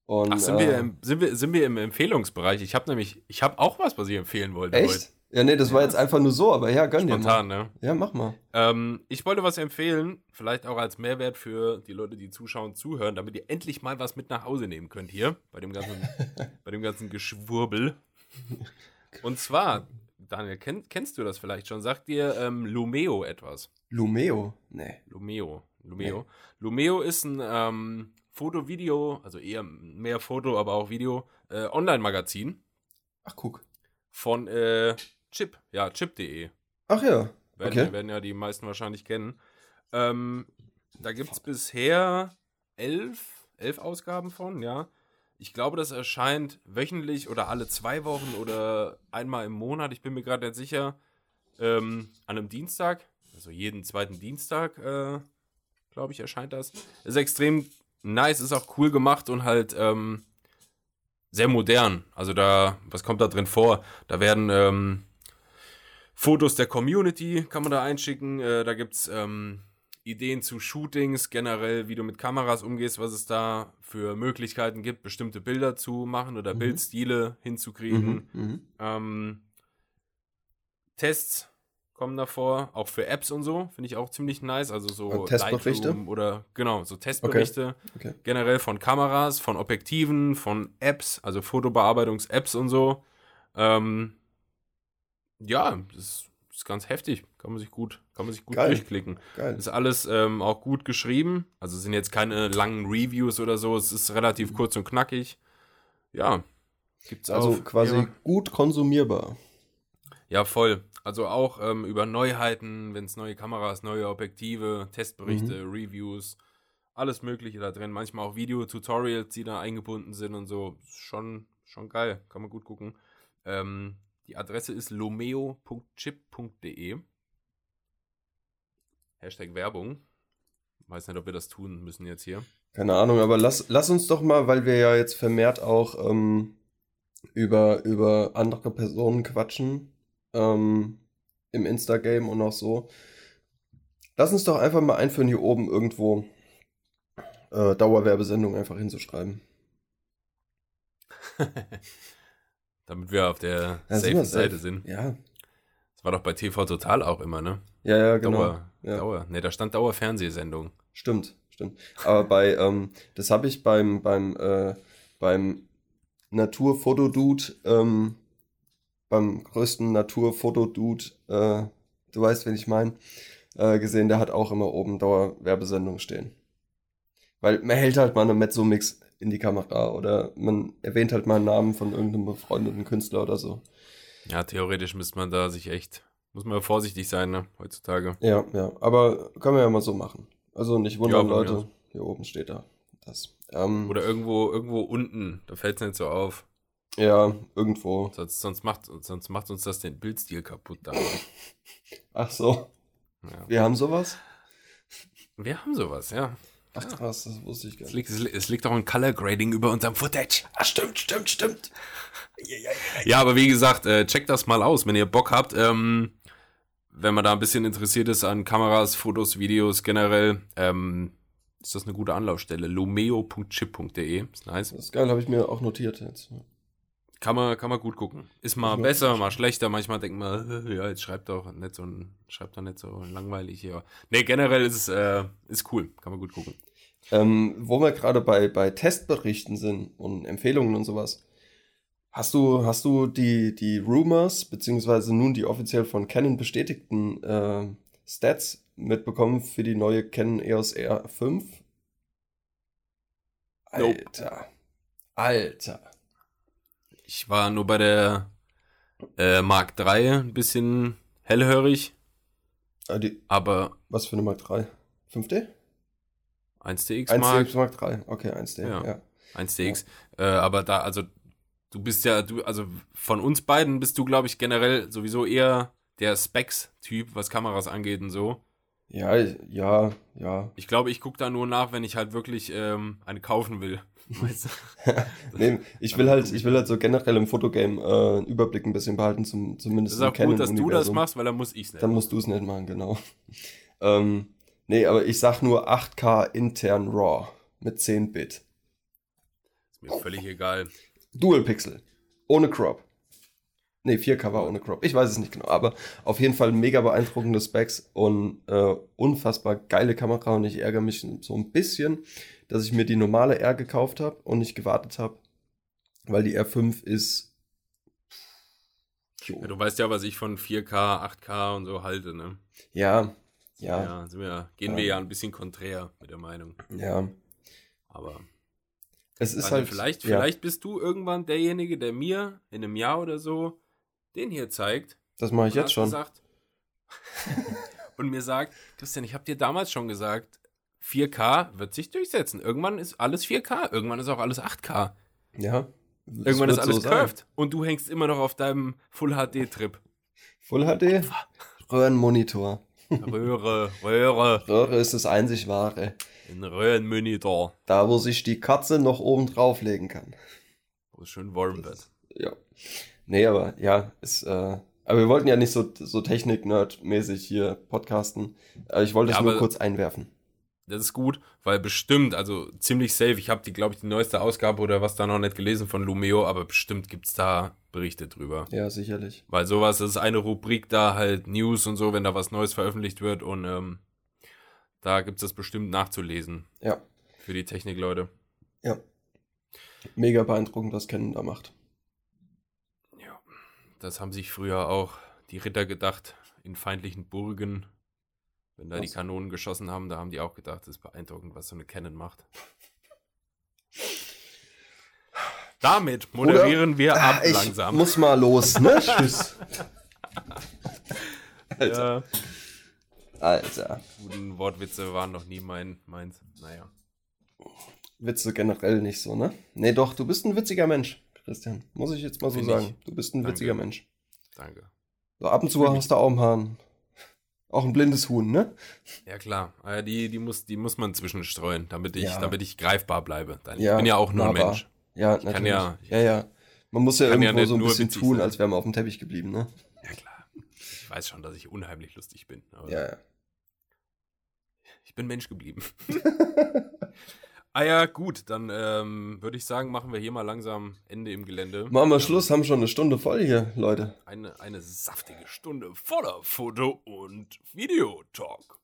Und, Ach, sind, äh, wir im, sind, wir, sind wir im Empfehlungsbereich? Ich habe nämlich, ich habe auch was, was ich empfehlen wollte. Echt? Ja, nee, das war Ja. jetzt einfach nur so, aber ja, gönn dir Spontan, ne? Ja, mach mal. Ähm, ich wollte was empfehlen, vielleicht auch als Mehrwert für die Leute, die zuschauen, zuhören, damit ihr endlich mal was mit nach Hause nehmen könnt hier bei dem ganzen, bei dem ganzen Geschwurbel. Und zwar, Daniel, kenn, kennst du das vielleicht schon? Sagt dir ähm, Lumeo etwas? Lumeo? Nee. Lumeo. Lumeo. Lumeo ist ein ähm, Foto-Video, also eher mehr Foto, aber auch Video, äh, Online-Magazin Ach, guck. von äh, Chip, ja, chip.de. Ach ja. Werden, Okay. werden ja die meisten wahrscheinlich kennen. Ähm, da gibt es bisher elf, elf Ausgaben von, ja. Ich glaube, das erscheint wöchentlich oder alle zwei Wochen oder einmal im Monat. Ich bin mir gerade nicht sicher. Ähm, an einem Dienstag, also jeden zweiten Dienstag, äh, glaube ich, erscheint das. Ist extrem nice, ist auch cool gemacht und halt ähm, sehr modern. Also da, was kommt da drin vor? Da werden ähm, Fotos der Community kann man da einschicken. Äh, da gibt es ähm, Ideen zu Shootings, generell, wie du mit Kameras umgehst, was es da für Möglichkeiten gibt, bestimmte Bilder zu machen oder Mhm. Bildstile hinzukriegen. Mhm. Mhm. Ähm, Tests kommen davor, auch für Apps und so, finde ich auch ziemlich nice. Also so Und Testberichte? Lightroom oder genau, so Testberichte Okay. generell von Kameras, von Objektiven, von Apps, also Fotobearbeitungs-Apps und so. Ähm, ja, das ist ganz heftig. Kann man sich gut, kann man sich gut Geil. durchklicken. Geil. Ist alles ähm, auch gut geschrieben. Also es sind jetzt keine langen Reviews oder so. Es ist relativ kurz und knackig. Ja. Gibt's Also auf quasi ihrer- gut konsumierbar. Ja, voll. Also auch ähm, über Neuheiten, wenn es neue Kameras, neue Objektive, Testberichte, Mhm. Reviews, alles Mögliche da drin. Manchmal auch Video-Tutorials, die da eingebunden sind und so. Schon, schon geil. Kann man gut gucken. Ähm, die Adresse ist lomeo.chip.de. Hashtag Werbung. Weiß nicht, ob wir das tun müssen jetzt hier. Keine Ahnung, aber lass, lass uns doch mal, weil wir ja jetzt vermehrt auch ähm, über, über andere Personen quatschen ähm, im Instagame und auch so. Lass uns doch einfach mal einführen, hier oben irgendwo äh, Dauerwerbesendung einfach hinzuschreiben. Damit wir auf der Ja, safe Seite sind. Ja, Das war doch bei TV Total auch immer, ne? ja, ja, genau. Dauer. Ja. Dauer. Ne, da stand Dauerfernsehsendung. Stimmt, stimmt. Aber bei, ähm, das habe ich beim, beim, äh, beim Naturfotodude, ähm, beim größten Naturfotodude, äh, du weißt, wen ich meine, äh, gesehen, der hat auch immer oben Dauerwerbesendung stehen. Weil man hält halt mal eine Mezzomix in die Kamera oder man erwähnt halt mal einen Namen von irgendeinem befreundeten Künstler oder so. Ja, theoretisch müsste man da sich echt, muss man vorsichtig sein, ne, heutzutage. Ja, ja, aber können wir ja mal so machen. Also nicht wundern, Ja, Leute. ja. Hier oben steht da. Das. Ähm, Oder irgendwo, irgendwo unten, da fällt es nicht so auf. Ja, irgendwo. Sonst, sonst, macht, sonst macht uns das den Bildstil kaputt da. Ach so, Ja. wir haben sowas? Wir haben sowas, ja. Ach krass, das wusste ich gar nicht. liegt, es li- es liegt auch ein Color Grading über unserem Footage. Ah, stimmt, stimmt, stimmt. Ja, aber wie gesagt, äh, checkt das mal aus, wenn ihr Bock habt. Ähm, wenn man da ein bisschen interessiert ist an Kameras, Fotos, Videos generell, ähm, ist das eine gute Anlaufstelle. lumeo.chip.de ist nice. Das ist geil, habe ich mir auch notiert jetzt. Kann man, kann man gut gucken. Ist mal Ja. besser, mal schlechter. Manchmal denkt man, ja, jetzt schreibt doch nicht so ein, schreibt doch nicht so langweilig hier. Nee, generell ist es, äh, ist cool. Kann man gut gucken. Ähm, wo wir gerade bei, bei Testberichten sind und Empfehlungen und sowas. Hast du, hast du die, die Rumors, beziehungsweise nun die offiziell von Canon bestätigten äh, Stats mitbekommen für die neue Canon EOS R5? Nope. Alter. Ich war nur bei der äh, Mark III ein bisschen hellhörig, Ah, die, aber was für eine Mark 3? 5D? 1DX Mark, 1D Mark 3. Okay, 1D. Ja. Ja. 1DX. Äh, aber da, also, du bist ja, du, also von uns beiden bist du, glaube ich, generell sowieso eher der Specs-Typ, was Kameras angeht und so. Ja, ja, ja. Ich glaube, ich gucke da nur nach, wenn ich halt wirklich ähm, eine kaufen will. Weißt du? Nee, ich will halt, ich will halt so generell im Fotogame äh, einen Überblick ein bisschen behalten, zum, Das zumindest ist auch gut, dass du das machst, weil dann muss ich es nicht. Dann musst du es nicht machen, genau. ähm, nee, aber ich sag nur 8K intern RAW mit 10 Bit. Ist mir völlig egal. Dual Pixel. Ohne Crop. Nee, 4K war ohne Crop. Ich weiß es nicht genau, aber auf jeden Fall mega beeindruckende Specs und äh, unfassbar geile Kamera und ich ärgere mich so ein bisschen, dass ich mir die normale R gekauft habe und nicht gewartet habe, weil die R5 ist. Ja, du weißt ja, was ich von 4K, 8K und so halte, ne? Ja, Ja, ja, wir, gehen Ja. wir ja ein bisschen konträr mit der Meinung. ja. Aber Es ist halt. vielleicht, vielleicht bist du irgendwann derjenige, der mir in einem Jahr oder so den hier zeigt. Das mache ich jetzt schon. Gesagt, und mir sagt, Christian, ich habe dir damals schon gesagt, 4K wird sich durchsetzen. Irgendwann ist alles 4K, irgendwann ist auch alles 8K. Ja. Irgendwann ist alles so sein. curved. Und du hängst immer noch auf deinem Full HD-Trip. Full HD, Röhrenmonitor. Röhre, Röhre, Röhre ist das einzig wahre. ein Röhrenmonitor, Da, wo sich die Katze noch oben drauflegen kann. wo es schön warm wird. Ja. Nee, aber ja, ist, äh, aber wir wollten ja nicht so, so Technik-Nerd-mäßig hier podcasten. Äh, ich wollte Ja, es nur aber- kurz einwerfen. Das ist gut, weil bestimmt, also ziemlich safe, ich habe die, glaube ich, die neueste Ausgabe oder was da noch nicht gelesen von Lumeo, aber bestimmt gibt's da Berichte drüber. Ja, sicherlich. Weil sowas, das ist eine Rubrik da, halt News und so, wenn da was Neues veröffentlicht wird und ähm, da gibt's das bestimmt nachzulesen Ja, für die Technikleute. ja. Mega beeindruckend, was Canon da macht. Das haben sich früher auch die Ritter gedacht in feindlichen Burgen. Wenn da die Was? Kanonen geschossen haben, da haben die auch gedacht, das ist beeindruckend, was so eine Canon macht. Damit moderieren wir ab ich langsam. muss mal los, ne? Tschüss. Alter. ja, Alter. guten Wortwitze waren noch nie mein meins. Naja. Witze generell nicht so, ne? Nee, doch, du bist ein witziger Mensch, Christian. Muss ich jetzt mal so Bin sagen. ich. Du bist ein Danke. witziger Mensch. Danke. So, ab und zu hast du auch ein Hahn. Auch ein blindes Huhn, ne? Ja klar, äh, die, die, muss, die muss man zwischenstreuen, damit ich, Ja. damit ich greifbar bleibe. Dann, Ja, ich bin ja auch nur ein. Mensch. Ja, kann natürlich. ja- ja, ja. Man muss ja ja irgendwo nicht so ein bisschen tun, sein. als wäre man auf dem Teppich geblieben, ne? Ja klar. Ich weiß schon, dass ich unheimlich lustig bin. Aber Ja, ja. Ich bin Mensch geblieben. ah ja, gut, dann ähm, würde ich sagen, machen wir hier mal langsam Ende im Gelände. Machen wir Schluss, haben schon eine Stunde voll hier, Leute. Eine, eine saftige Stunde voller Foto- und Videotalk.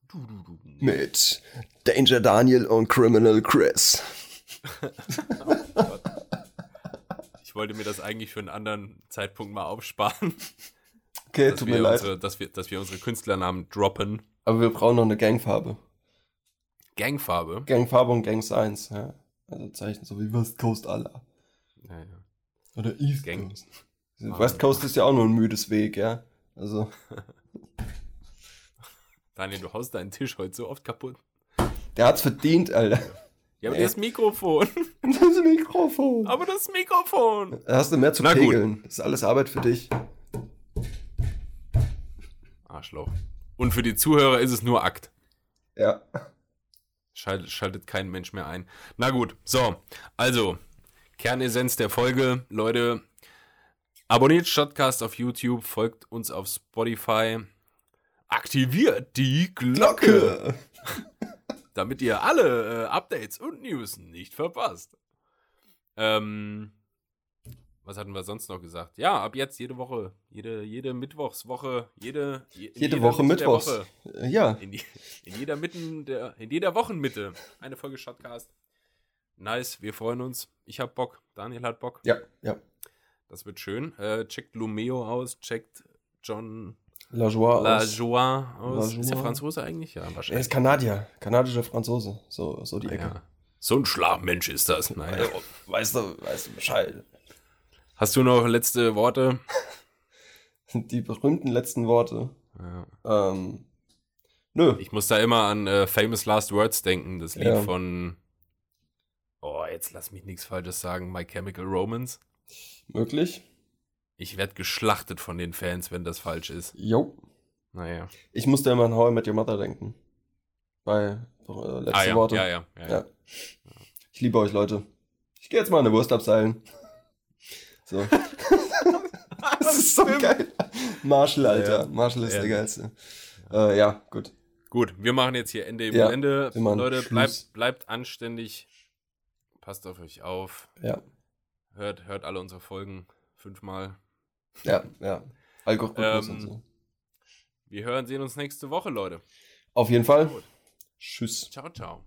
Mit Danger Daniel und Criminal Chris. Ich wollte mir das eigentlich für einen anderen Zeitpunkt mal aufsparen, Okay, tut mir leid. unsere, dass, wir, dass wir unsere Künstlernamen droppen. Aber wir brauchen noch eine Gangfarbe. Gangfarbe. Gangfarbe und Gang Science, ja. Also Zeichen so wie West Coast Allah. Ja, ja. Oder East Gang. Coast. Ah. West Coast ist ja auch nur ein müdes Weg, ja. Also, Daniel, du haust deinen Tisch heute so oft kaputt. der hat's verdient, Alter. Ja, aber Nee. das Mikrofon. Das Mikrofon. Aber das Mikrofon. Da hast du mehr zu Na gut. pegeln. Das ist alles Arbeit für dich. Arschloch. Und für die Zuhörer ist es nur Akt. Ja. Schaltet, schaltet kein Mensch mehr ein. Na gut, so. Also, Kernessenz der Folge. Leute, abonniert Shotcast auf YouTube, folgt uns auf Spotify, aktiviert die Glocke, damit ihr alle äh, Updates und News nicht verpasst. Ähm, was hatten wir sonst noch gesagt? Ja, ab jetzt jede Woche, jede, jede Mittwochswoche, jede, je- Jede Woche Mitte Mittwochs. Woche. Ja. In, die, in jeder Mitten der, in jeder Wochenmitte eine Folge Shotcast. Nice, wir freuen uns. Ich hab Bock, Daniel hat Bock. Ja, ja. Das wird schön. Äh, checkt Lumeo aus, checkt John La Joie aus. Lajoie aus. La Ist der Joie. Franzose eigentlich? Ja, Er wahrscheinlich. ist Kanadier. Kanadischer Franzose. So, so die Ecke. ja. So ein Schlafmensch ist das. Naja. Weißt du, weißt du Bescheid. Hast du noch letzte Worte? Die berühmten letzten Worte. Ja. Ähm, nö. Ich muss da immer an äh, Famous Last Words denken, das Lied Ja. von. Oh, jetzt lass mich nichts Falsches sagen. My Chemical Romance. Möglich. Ich werde geschlachtet von den Fans, wenn das falsch ist. Jo. Naja. Ich musste immer an How I Met Your Mother denken. Bei äh, letzte Ah, ja, Worte. ja, ja, ja. Ich liebe euch, Leute. Ich gehe jetzt mal eine Wurst abseilen. So. das ist so geil. Marshall, Alter. Ja. Marshall ist Ja. der geilste. Äh, ja, gut. Gut, wir machen jetzt hier Ende im Ja, machen Leute, bleibt, bleibt anständig. Passt auf euch auf. Ja, Hört, hört alle unsere Folgen fünfmal. ja, ja. Algorithmus Ähm, und so. Wir hören, sehen uns nächste Woche, Leute. Auf jeden Fall. Gut. Tschüss. Ciao, ciao.